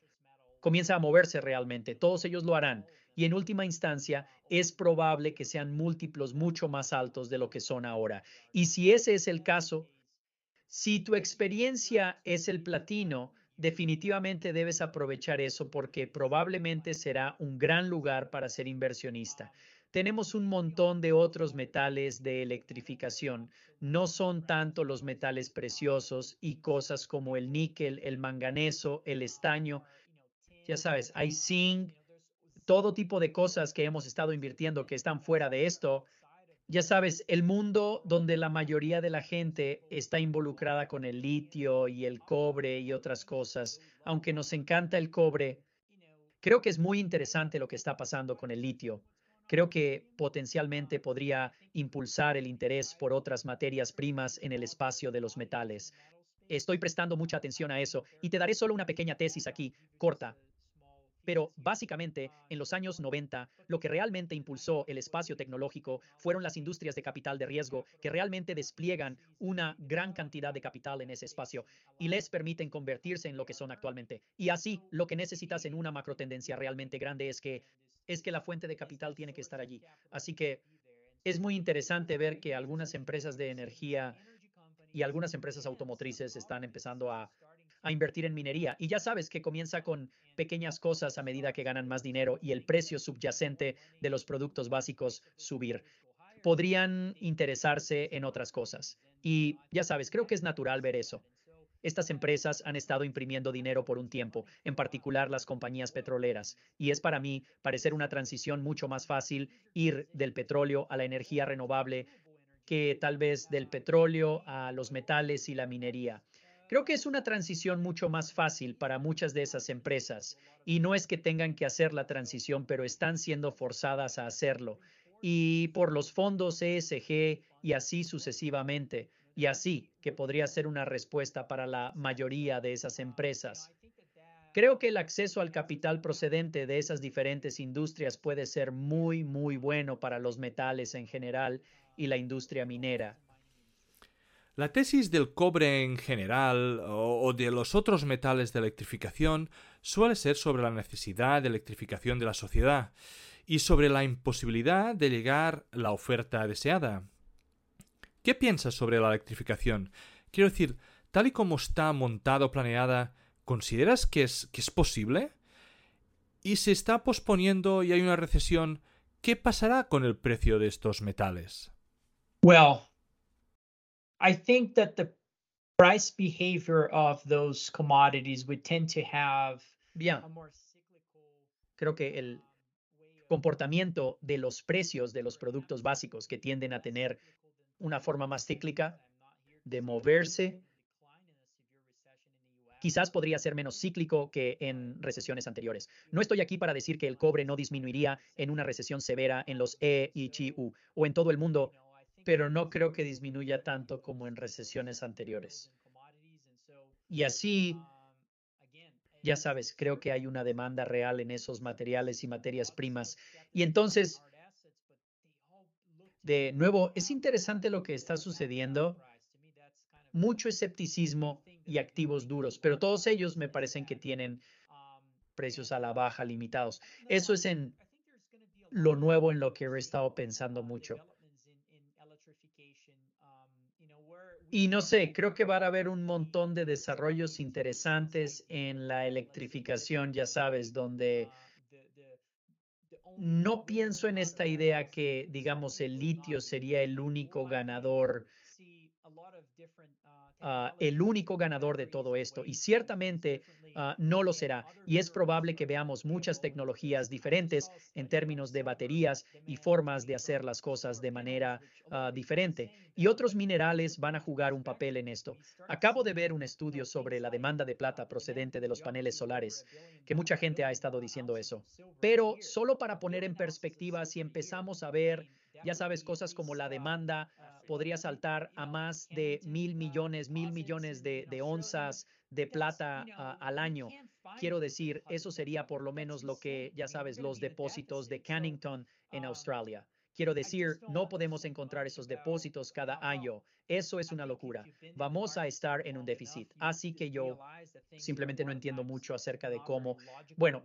comienza a moverse realmente. Todos ellos lo harán. Y en última instancia, es probable que sean múltiplos mucho más altos de lo que son ahora. Y si ese es el caso, si tu experiencia es el platino, definitivamente debes aprovechar eso porque probablemente será un gran lugar para ser inversionista. Tenemos un montón de otros metales de electrificación. No son tanto los metales preciosos y cosas como el níquel, el manganeso, el estaño. Ya sabes, hay zinc, todo tipo de cosas que hemos estado invirtiendo que están fuera de esto. Ya sabes, el mundo donde la mayoría de la gente está involucrada con el litio y el cobre y otras cosas, aunque nos encanta el cobre, creo que es muy interesante lo que está pasando con el litio. Creo que potencialmente podría impulsar el interés por otras materias primas en el espacio de los metales. Estoy prestando mucha atención a eso y te daré solo una pequeña tesis aquí, corta. Pero básicamente, en los años 90, lo que realmente impulsó el espacio tecnológico fueron las industrias de capital de riesgo que realmente despliegan una gran cantidad de capital en ese espacio y les permiten convertirse en lo que son actualmente. Y así, lo que necesitas en una macro tendencia realmente grande es que es que la fuente de capital tiene que estar allí. Así que es muy interesante ver que algunas empresas de energía y algunas empresas automotrices están empezando a, invertir en minería. Y ya sabes que comienza con pequeñas cosas a medida que ganan más dinero y el precio subyacente de los productos básicos subir. Podrían interesarse en otras cosas. Y ya sabes, creo que es natural ver eso. Estas empresas han estado imprimiendo dinero por un tiempo, en particular las compañías petroleras, y es para mí parecer una transición mucho más fácil ir del petróleo a la energía renovable que tal vez del petróleo a los metales y la minería. Creo que es una transición mucho más fácil para muchas de esas empresas y no es que tengan que hacer la transición, pero están siendo forzadas a hacerlo. Y por los fondos ESG y así sucesivamente y así que podría ser una respuesta para la mayoría de esas empresas. Creo que el acceso al capital procedente de esas diferentes industrias puede ser muy, muy bueno para los metales en general y la industria minera. La tesis del cobre en general o de los otros metales de electrificación suele ser sobre la necesidad de electrificación de la sociedad y sobre la imposibilidad de llegar la oferta deseada. ¿Qué piensas sobre la electrificación? Quiero decir, tal y como está montada o planeada, ¿consideras que es, que es posible? Y se está posponiendo y hay una recesión, ¿qué pasará con el precio de estos metales? Well, I think that the price behavior of those commodities would tend to have Bien. Creo que el comportamiento de los precios de los productos básicos que tienden a tener una forma más cíclica de moverse. Quizás podría ser menos cíclico que en recesiones anteriores. No estoy aquí para decir que el cobre no disminuiría en una recesión severa en los E y o en todo el mundo, pero no creo que disminuya tanto como en recesiones anteriores. Y así, ya sabes, creo que hay una demanda real en esos materiales y materias primas. Y entonces, de nuevo, es interesante lo que está sucediendo. Mucho escepticismo y activos duros, pero todos ellos me parecen que tienen precios a la baja limitados. Eso es en lo nuevo en lo que he estado pensando mucho. Y no sé, creo que va a haber un montón de desarrollos interesantes en la electrificación, ya sabes, donde no pienso en esta idea que, digamos, el litio sería el único ganador Ah, el único ganador de todo esto y ciertamente ah, no lo será. Y es probable que veamos muchas tecnologías diferentes en términos de baterías y formas de hacer las cosas de manera ah, diferente. Y otros minerales van a jugar un papel en esto. Acabo de ver un estudio sobre la demanda de plata procedente de los paneles solares, que mucha gente ha estado diciendo eso. Pero solo para poner en perspectiva, si empezamos a ver, ya sabes, cosas como la demanda podría saltar a más de mil millones, mil millones de, onzas de plata al año. Quiero decir, eso sería por lo menos lo que, ya sabes, los depósitos de Cannington en Australia. Quiero decir, no podemos encontrar esos depósitos cada año. Eso es una locura. Vamos a estar en un déficit. Así que yo simplemente no entiendo mucho acerca de cómo, bueno,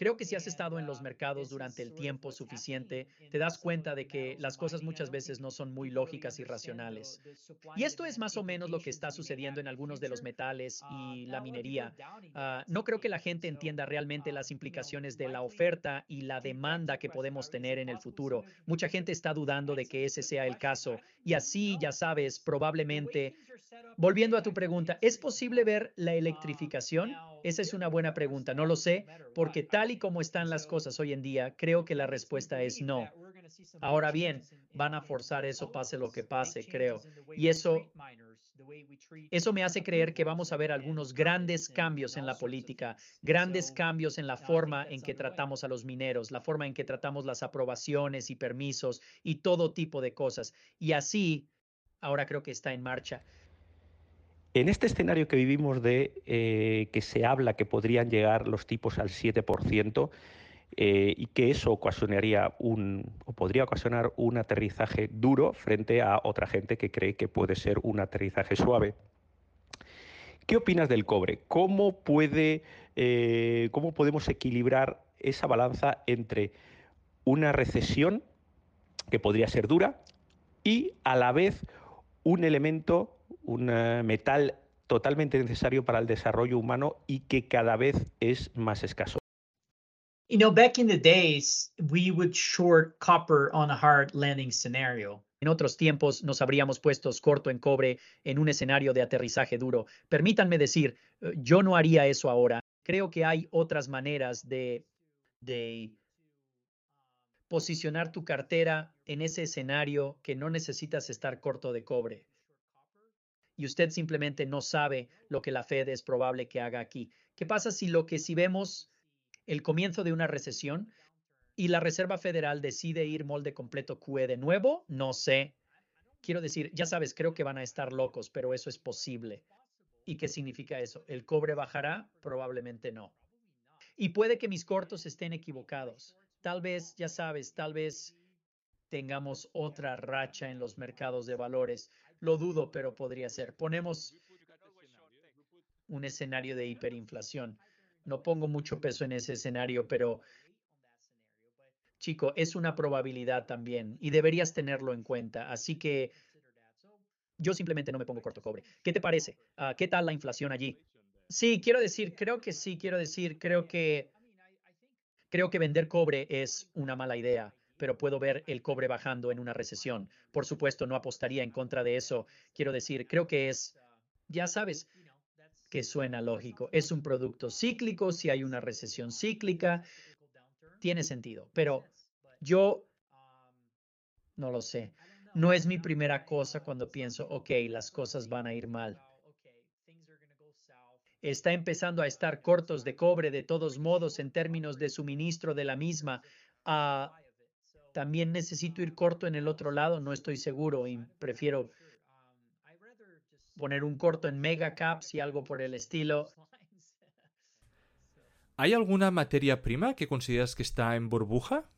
Creo que si has estado en los mercados durante el tiempo suficiente, te das cuenta de que las cosas muchas veces no son muy lógicas y racionales. Y esto es más o menos lo que está sucediendo en algunos de los metales y la minería. Ah, no creo que la gente entienda realmente las implicaciones de la oferta y la demanda que podemos tener en el futuro. Mucha gente está dudando de que ese sea el caso. Y así, ya sabes, probablemente Volviendo a tu pregunta, ¿es posible ver la electrificación? Esa es una buena pregunta. No lo sé, porque tal y como están las cosas hoy en día, creo que la respuesta es no. Ahora bien, van a forzar eso pase lo que pase, creo. Y eso, eso me hace creer que vamos a ver algunos grandes cambios en la política, grandes cambios en la forma en que tratamos a los mineros, la forma en que tratamos las aprobaciones y permisos y todo tipo de cosas. Y así, ahora creo que está en marcha. En este escenario que vivimos de eh, que se habla que podrían llegar los tipos al 7% eh, y que eso ocasionaría un, o podría ocasionar un aterrizaje duro frente a otra gente que cree que puede ser un aterrizaje suave. ¿Qué opinas del cobre? ¿Cómo, puede, eh, ¿Cómo podemos equilibrar esa balanza entre una recesión que podría ser dura y a la vez un elemento un metal totalmente necesario para el desarrollo humano y que cada vez es más escaso. You know, back in the days, we would short copper on a hard landing scenario. En otros tiempos nos habríamos puesto corto en cobre en un escenario de aterrizaje duro. Permítanme decir, eh, yo no haría eso ahora. Creo que hay otras maneras de, de posicionar tu cartera en ese escenario que no necesitas estar corto de cobre y usted simplemente no sabe lo que la Fed es probable que haga aquí. ¿Qué pasa si lo que si vemos el comienzo de una recesión y la Reserva Federal decide ir molde completo QE de nuevo? No sé. Quiero decir, ya sabes, creo que van a estar locos, pero eso es posible. ¿Y qué significa eso? ¿El cobre bajará? Probablemente no. Y puede que mis cortos estén equivocados. Tal vez, ya sabes, tal vez tengamos otra racha en los mercados de valores. Lo dudo, pero podría ser. Ponemos un escenario de hiperinflación. No pongo mucho peso en ese escenario, pero chico, es una probabilidad también y deberías tenerlo en cuenta. Así que yo simplemente no me pongo corto cobre. ¿Qué te parece? Ah, ¿Qué tal la inflación allí? Sí, quiero decir, creo que sí, quiero decir, creo que creo que vender cobre es una mala idea pero puedo ver el cobre bajando en una recesión. Por supuesto, no apostaría en contra de eso. Quiero decir, creo que es, ya sabes, que suena lógico. Es un producto cíclico, si hay una recesión cíclica, tiene sentido. Pero yo no lo sé. No es mi primera cosa cuando pienso, ok, las cosas van a ir mal. Está empezando a estar cortos de cobre de todos modos en términos de suministro de la misma. a también necesito ir corto en el otro lado, no estoy seguro y prefiero poner un corto en mega caps y algo por el estilo. ¿Hay alguna materia prima que consideras que está en burbuja?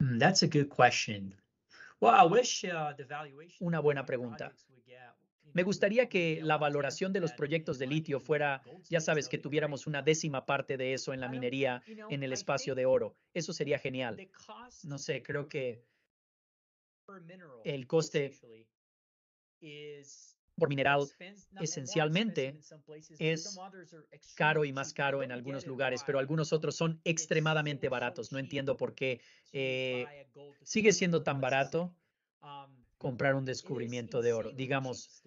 Mm, that's a good question. Well, I wish, uh, the valuation Una buena pregunta. Me gustaría que la valoración de los proyectos de litio fuera, ya sabes, que tuviéramos una décima parte de eso en la minería en el espacio de oro. Eso sería genial. No sé, creo que el coste por mineral esencialmente es caro y más caro en algunos lugares, pero algunos otros son extremadamente baratos. No entiendo por qué eh, sigue siendo tan barato comprar un descubrimiento de oro. Digamos,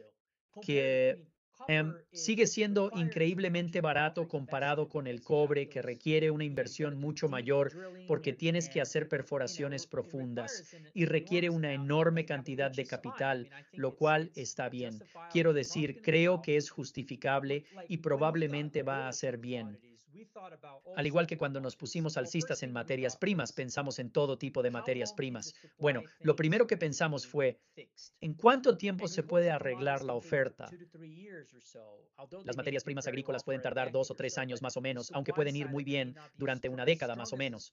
que em, sigue siendo increíblemente barato comparado con el cobre, que requiere una inversión mucho mayor porque tienes que hacer perforaciones profundas y requiere una enorme cantidad de capital, lo cual está bien. Quiero decir, creo que es justificable y probablemente va a ser bien. Al igual que cuando nos pusimos alcistas en materias primas, pensamos en todo tipo de materias primas. Bueno, lo primero que pensamos fue, ¿en cuánto tiempo se puede arreglar la oferta? Las materias primas agrícolas pueden tardar dos o tres años más o menos, aunque pueden ir muy bien durante una década más o menos.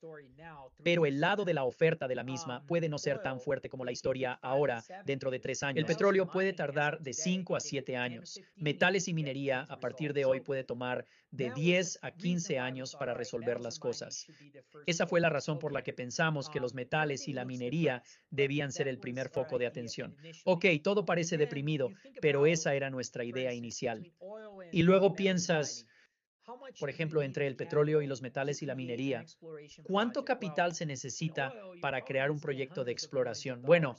Pero el lado de la oferta de la misma puede no ser tan fuerte como la historia ahora, dentro de tres años. El petróleo puede tardar de cinco a siete años. Metales y minería a partir de hoy puede tomar de 10 a 15 años para resolver las cosas. Esa fue la razón por la que pensamos que los metales y la minería debían ser el primer foco de atención. Ok, todo parece deprimido, pero esa era nuestra idea inicial. Y luego piensas, por ejemplo, entre el petróleo y los metales y la minería. ¿Cuánto capital se necesita para crear un proyecto de exploración? Bueno,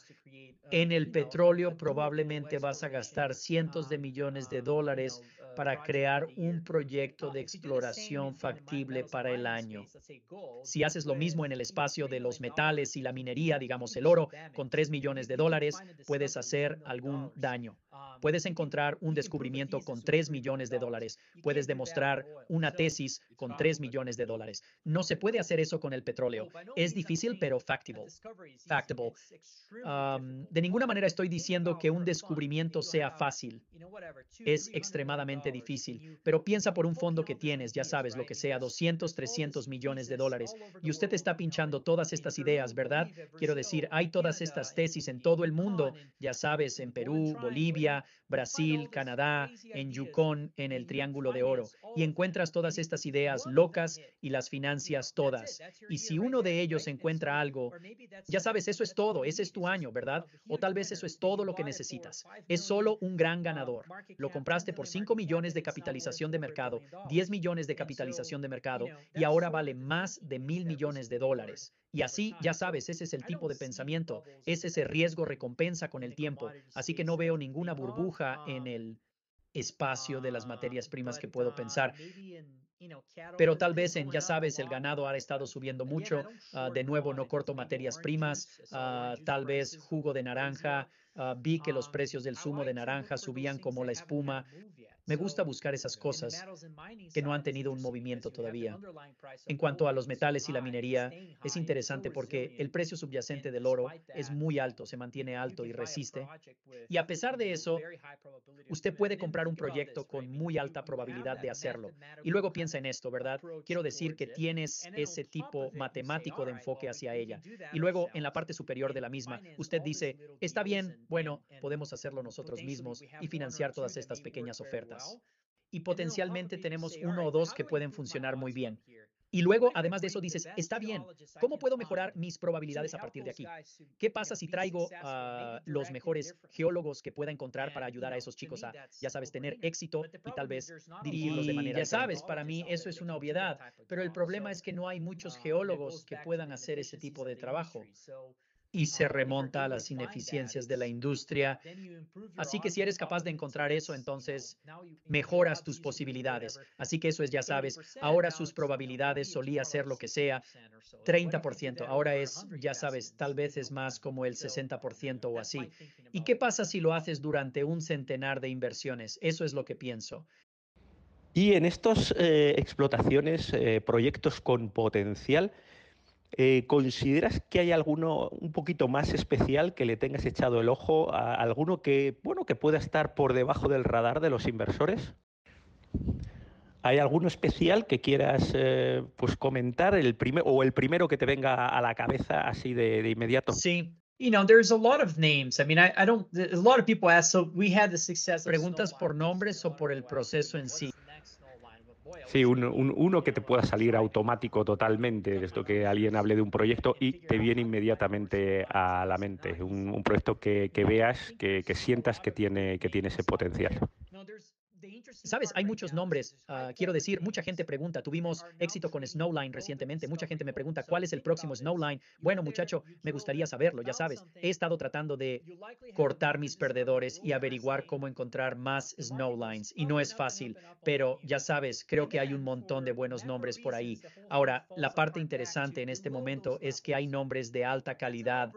en el petróleo probablemente vas a gastar cientos de millones de dólares para crear un proyecto de exploración factible para el año. Si haces lo mismo en el espacio de los metales y la minería, digamos el oro, con 3 millones de dólares, puedes hacer algún daño. Puedes encontrar un descubrimiento con 3 millones de dólares. Puedes demostrar una tesis con 3 millones de dólares. No se puede hacer eso con el petróleo. Es difícil, pero factible. Factible. de ninguna manera estoy diciendo que un descubrimiento sea fácil. Es extremadamente difícil, pero piensa por un fondo que tienes, ya sabes, lo que sea, 200, 300 millones de dólares, y usted está pinchando todas estas ideas, ¿verdad? Quiero decir, hay todas estas tesis en todo el mundo, ya sabes, en Perú, Bolivia, Brasil, Canadá, en Yukon, en el Triángulo de Oro, y encuentras todas estas ideas locas y las financias todas. Y si uno de ellos encuentra algo, ya sabes, eso es todo, ese es tu año, ¿verdad? O tal vez eso es todo lo que necesitas. Es solo un gran ganador. Lo compraste por 5 millones de capitalización de mercado, 10 millones de capitalización de mercado y ahora vale más de mil millones de dólares. Y así, ya sabes, ese es el tipo de pensamiento, es ese riesgo recompensa con el tiempo. Así que no veo ninguna burbuja en el espacio de las materias primas que puedo pensar. Pero tal vez en, ya sabes, el ganado ha estado subiendo mucho. Ah, de nuevo, no corto materias primas. Ah, tal vez jugo de naranja. Ah, vi que los precios del zumo de naranja subían como la espuma. Me gusta buscar esas cosas que no han tenido un movimiento todavía. En cuanto a los metales y la minería, es interesante porque el precio subyacente del oro es muy alto, se mantiene alto y resiste. Y a pesar de eso, usted puede comprar un proyecto con muy alta probabilidad de hacerlo. Y luego piensa en esto, ¿verdad? Quiero decir que tienes ese tipo matemático de enfoque hacia ella. Y luego en la parte superior de la misma, usted dice, está bien, bueno, podemos hacerlo nosotros mismos y financiar todas estas pequeñas ofertas y potencialmente tenemos uno o dos que pueden funcionar muy bien. Y luego, además de eso, dices, está bien, ¿cómo puedo mejorar mis probabilidades a partir de aquí? ¿Qué pasa si traigo a los mejores geólogos que pueda encontrar para ayudar a esos chicos a, ya sabes, tener éxito y tal vez dirigirlos de manera... Ya sabes, para mí eso es una obviedad, pero el problema es que no hay muchos geólogos que puedan hacer ese tipo de trabajo y se remonta a las ineficiencias de la industria. Así que si eres capaz de encontrar eso, entonces mejoras tus posibilidades. Así que eso es, ya sabes, ahora sus probabilidades solía ser lo que sea, 30%. Ahora es, ya sabes, tal vez es más como el 60% o así. ¿Y qué pasa si lo haces durante un centenar de inversiones? Eso es lo que pienso. Y en estas eh, explotaciones, eh, proyectos con potencial, eh, ¿Consideras que hay alguno un poquito más especial que le tengas echado el ojo? A ¿Alguno que, bueno, que pueda estar por debajo del radar de los inversores? ¿Hay alguno especial que quieras eh, pues comentar el primer, o el primero que te venga a la cabeza así de, de inmediato? Sí, you know, there's a lot of names. I mean, I, I don't, a lot of people ask, so we had the success. Preguntas por nombres o por el proceso en sí. Sí, uno que te pueda salir automático totalmente, esto que alguien hable de un proyecto y te viene inmediatamente a la mente, un, proyecto que, veas, que, que, sientas que tiene, que tiene ese potencial. Sabes, hay muchos nombres. Ah, quiero decir, mucha gente pregunta, tuvimos éxito con Snowline recientemente. Mucha gente me pregunta, ¿cuál es el próximo Snowline? Bueno, muchacho, me gustaría saberlo, ya sabes. He estado tratando de cortar mis perdedores y averiguar cómo encontrar más Snowlines. Y no es fácil, pero ya sabes, creo que hay un montón de buenos nombres por ahí. Ahora, la parte interesante en este momento es que hay nombres de alta calidad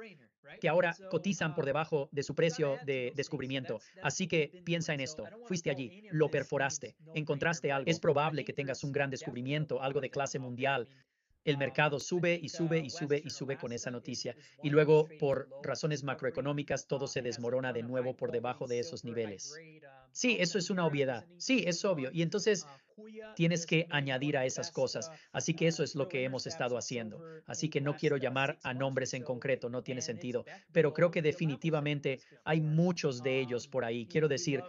que ahora cotizan por debajo de su precio de descubrimiento. Así que piensa en esto. Fuiste allí, lo perforaste, encontraste algo. Es probable que tengas un gran descubrimiento, algo de clase mundial, el mercado sube y sube y sube y sube con esa noticia. Y luego, por razones macroeconómicas, todo se desmorona de nuevo por debajo de esos niveles. Sí, eso es una obviedad. Sí, es obvio. Y entonces tienes que añadir a esas cosas. Así que eso es lo que hemos estado haciendo. Así que no quiero llamar a nombres en concreto, no tiene sentido. Pero creo que definitivamente hay muchos de ellos por ahí. Quiero decir,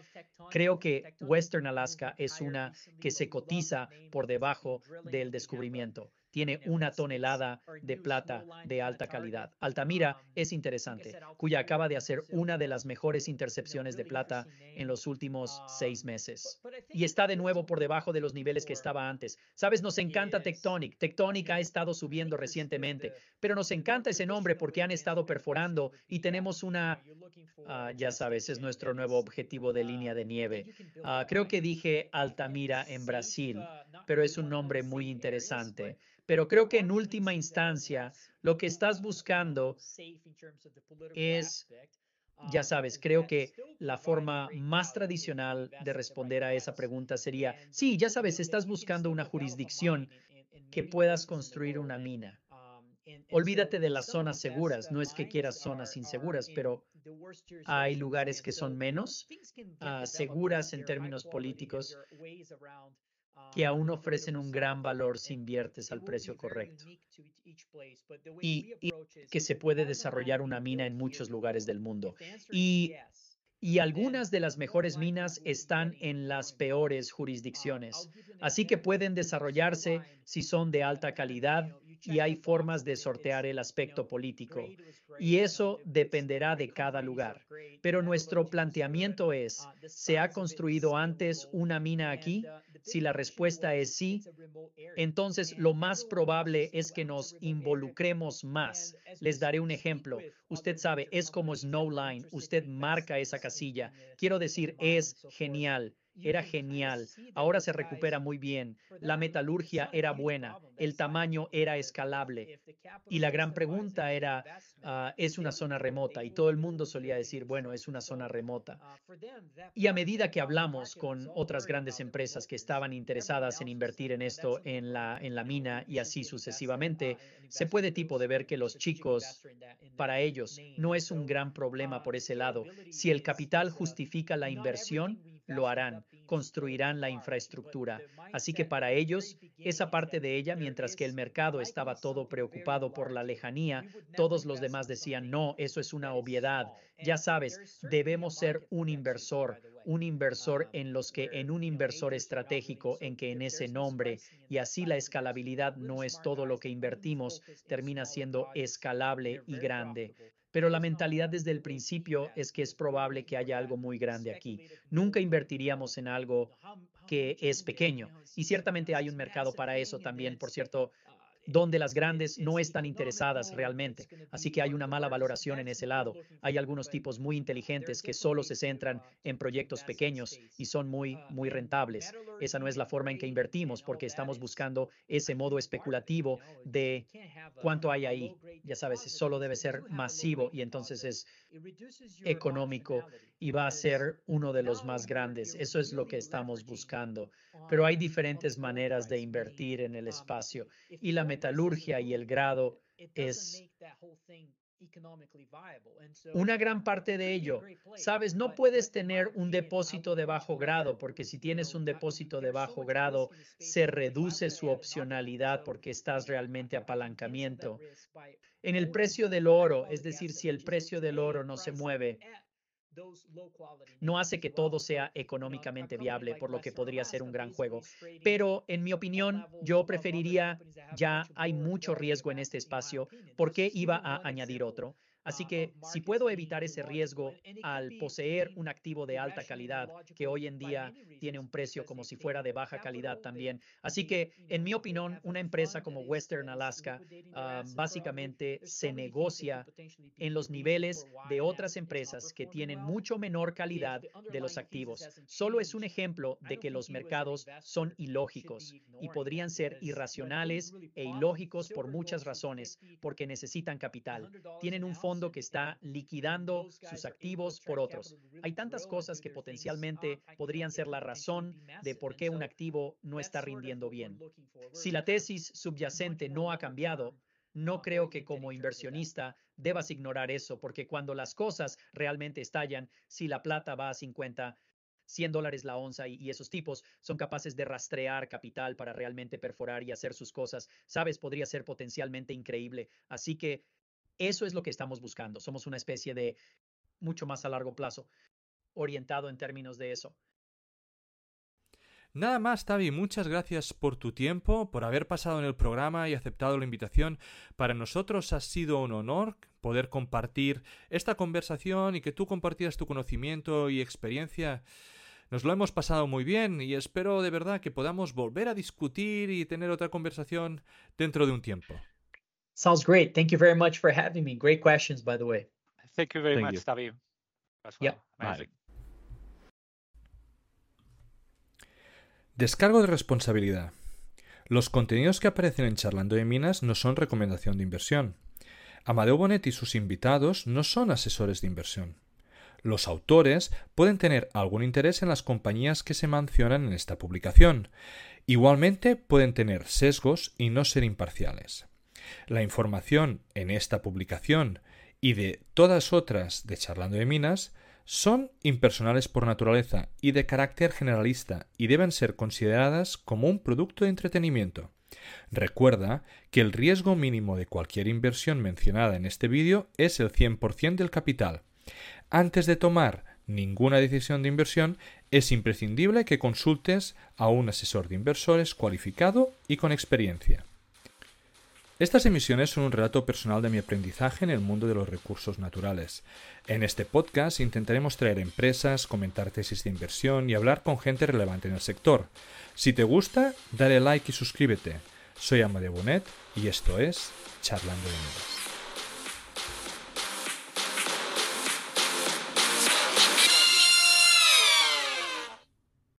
creo que Western Alaska es una que se cotiza por debajo del descubrimiento tiene una tonelada de plata de alta calidad. Altamira es interesante, cuya acaba de hacer una de las mejores intercepciones de plata en los últimos seis meses. Y está de nuevo por debajo de los niveles que estaba antes. Sabes, nos encanta Tectonic. Tectonic ha estado subiendo recientemente, pero nos encanta ese nombre porque han estado perforando y tenemos una, ah, ya sabes, es nuestro nuevo objetivo de línea de nieve. Ah, creo que dije Altamira en Brasil, pero es un nombre muy interesante. Pero creo que en última instancia lo que estás buscando es, ya sabes, creo que la forma más tradicional de responder a esa pregunta sería, sí, ya sabes, estás buscando una jurisdicción que puedas construir una mina. Olvídate de las zonas seguras, no es que quieras zonas inseguras, pero hay lugares que son menos ah, seguras en términos políticos que aún ofrecen un gran valor si inviertes al precio correcto. y, que se puede desarrollar una mina en muchos lugares del mundo. Y, y algunas de las mejores minas están en las peores jurisdicciones, así que pueden desarrollarse si son de alta calidad y hay formas de sortear el aspecto político. Y eso dependerá de cada lugar. Pero nuestro planteamiento es, ¿se ha construido antes una mina aquí? Si la respuesta es sí, entonces lo más probable es que nos involucremos más. Les daré un ejemplo. Usted sabe, es como Snowline. Usted marca esa casilla. Quiero decir, es genial. Era genial. Ahora se recupera muy bien. La metalurgia era buena. El tamaño era escalable. Y la gran pregunta era, ah, es una zona remota. Y todo el mundo solía decir, bueno, es una zona remota. Y a medida que hablamos con otras grandes empresas que estaban interesadas en invertir en esto, en la, en la mina y así sucesivamente, se puede tipo de ver que los chicos, para ellos, no es un gran problema por ese lado. Si el capital justifica la inversión, lo harán, construirán la infraestructura. Así que para ellos, esa parte de ella, mientras que el mercado estaba todo preocupado por la lejanía, todos los demás decían, no, eso es una obviedad. Ya sabes, debemos ser un inversor, un inversor en los que en un inversor estratégico, en que en ese nombre, y así la escalabilidad no es todo lo que invertimos, termina siendo escalable y grande. Pero la mentalidad desde el principio es que es probable que haya algo muy grande aquí. Nunca invertiríamos en algo que es pequeño. Y ciertamente hay un mercado para eso también. Por cierto, donde las grandes no están interesadas realmente. Así que hay una mala valoración en ese lado. Hay algunos tipos muy inteligentes que solo se centran en proyectos pequeños y son muy, muy rentables. Esa no es la forma en que invertimos porque estamos buscando ese modo especulativo de cuánto hay ahí. Ya sabes, solo debe ser masivo y entonces es económico y va a ser uno de los más grandes. Eso es lo que estamos buscando. Pero hay diferentes maneras de invertir en el espacio y la metalurgia y el grado es una gran parte de ello. Sabes, no puedes tener un depósito de bajo grado porque si tienes un depósito de bajo grado, se reduce su opcionalidad porque estás realmente apalancamiento. En el precio del oro, es decir, si el precio del oro no se mueve, no hace que todo sea económicamente viable, por lo que podría ser un gran juego. Pero en mi opinión, yo preferiría, ya hay mucho riesgo en este espacio, ¿por qué iba a añadir otro? Así que si puedo evitar ese riesgo al poseer un activo de alta calidad, que hoy en día tiene un precio como si fuera de baja calidad también. Así que, en mi opinión, una empresa como Western Alaska ah, básicamente se negocia en los niveles de otras empresas que tienen mucho menor calidad de los activos. Solo es un ejemplo de que los mercados son ilógicos y podrían ser irracionales e ilógicos por muchas razones, porque necesitan capital. Tienen un fondo fondo que está liquidando sus activos por otros. Hay tantas cosas que potencialmente podrían ser la razón de por qué un activo no está rindiendo bien. Si la tesis subyacente no ha cambiado, no creo que como inversionista debas ignorar eso, porque cuando las cosas realmente estallan, si la plata va a 50, 100 dólares la onza y, esos tipos son capaces de rastrear capital para realmente perforar y hacer sus cosas, sabes, podría ser potencialmente increíble. Así que eso es lo que estamos buscando. Somos una especie de mucho más a largo plazo, orientado en términos de eso. Nada más, Tavi, muchas gracias por tu tiempo, por haber pasado en el programa y aceptado la invitación. Para nosotros ha sido un honor poder compartir esta conversación y que tú compartieras tu conocimiento y experiencia. Nos lo hemos pasado muy bien y espero de verdad que podamos volver a discutir y tener otra conversación dentro de un tiempo. Sounds great. Thank you very much for having me. Great questions, by the way. Thank you very much, Tavi. Descargo de responsabilidad. Los contenidos que aparecen en Charlando de Minas no son recomendación de inversión. Amadeo Bonet y sus invitados no son asesores de inversión. Los autores pueden tener algún interés en las compañías que se mencionan en esta publicación. Igualmente pueden tener sesgos y no ser imparciales. La información en esta publicación y de todas otras de Charlando de Minas son impersonales por naturaleza y de carácter generalista y deben ser consideradas como un producto de entretenimiento. Recuerda que el riesgo mínimo de cualquier inversión mencionada en este vídeo es el 100% del capital. Antes de tomar ninguna decisión de inversión, es imprescindible que consultes a un asesor de inversores cualificado y con experiencia. Estas emisiones son un relato personal de mi aprendizaje en el mundo de los recursos naturales. En este podcast intentaremos traer empresas, comentar tesis de inversión y hablar con gente relevante en el sector. Si te gusta, dale like y suscríbete. Soy Amadeo Bonet y esto es Charlando de Números.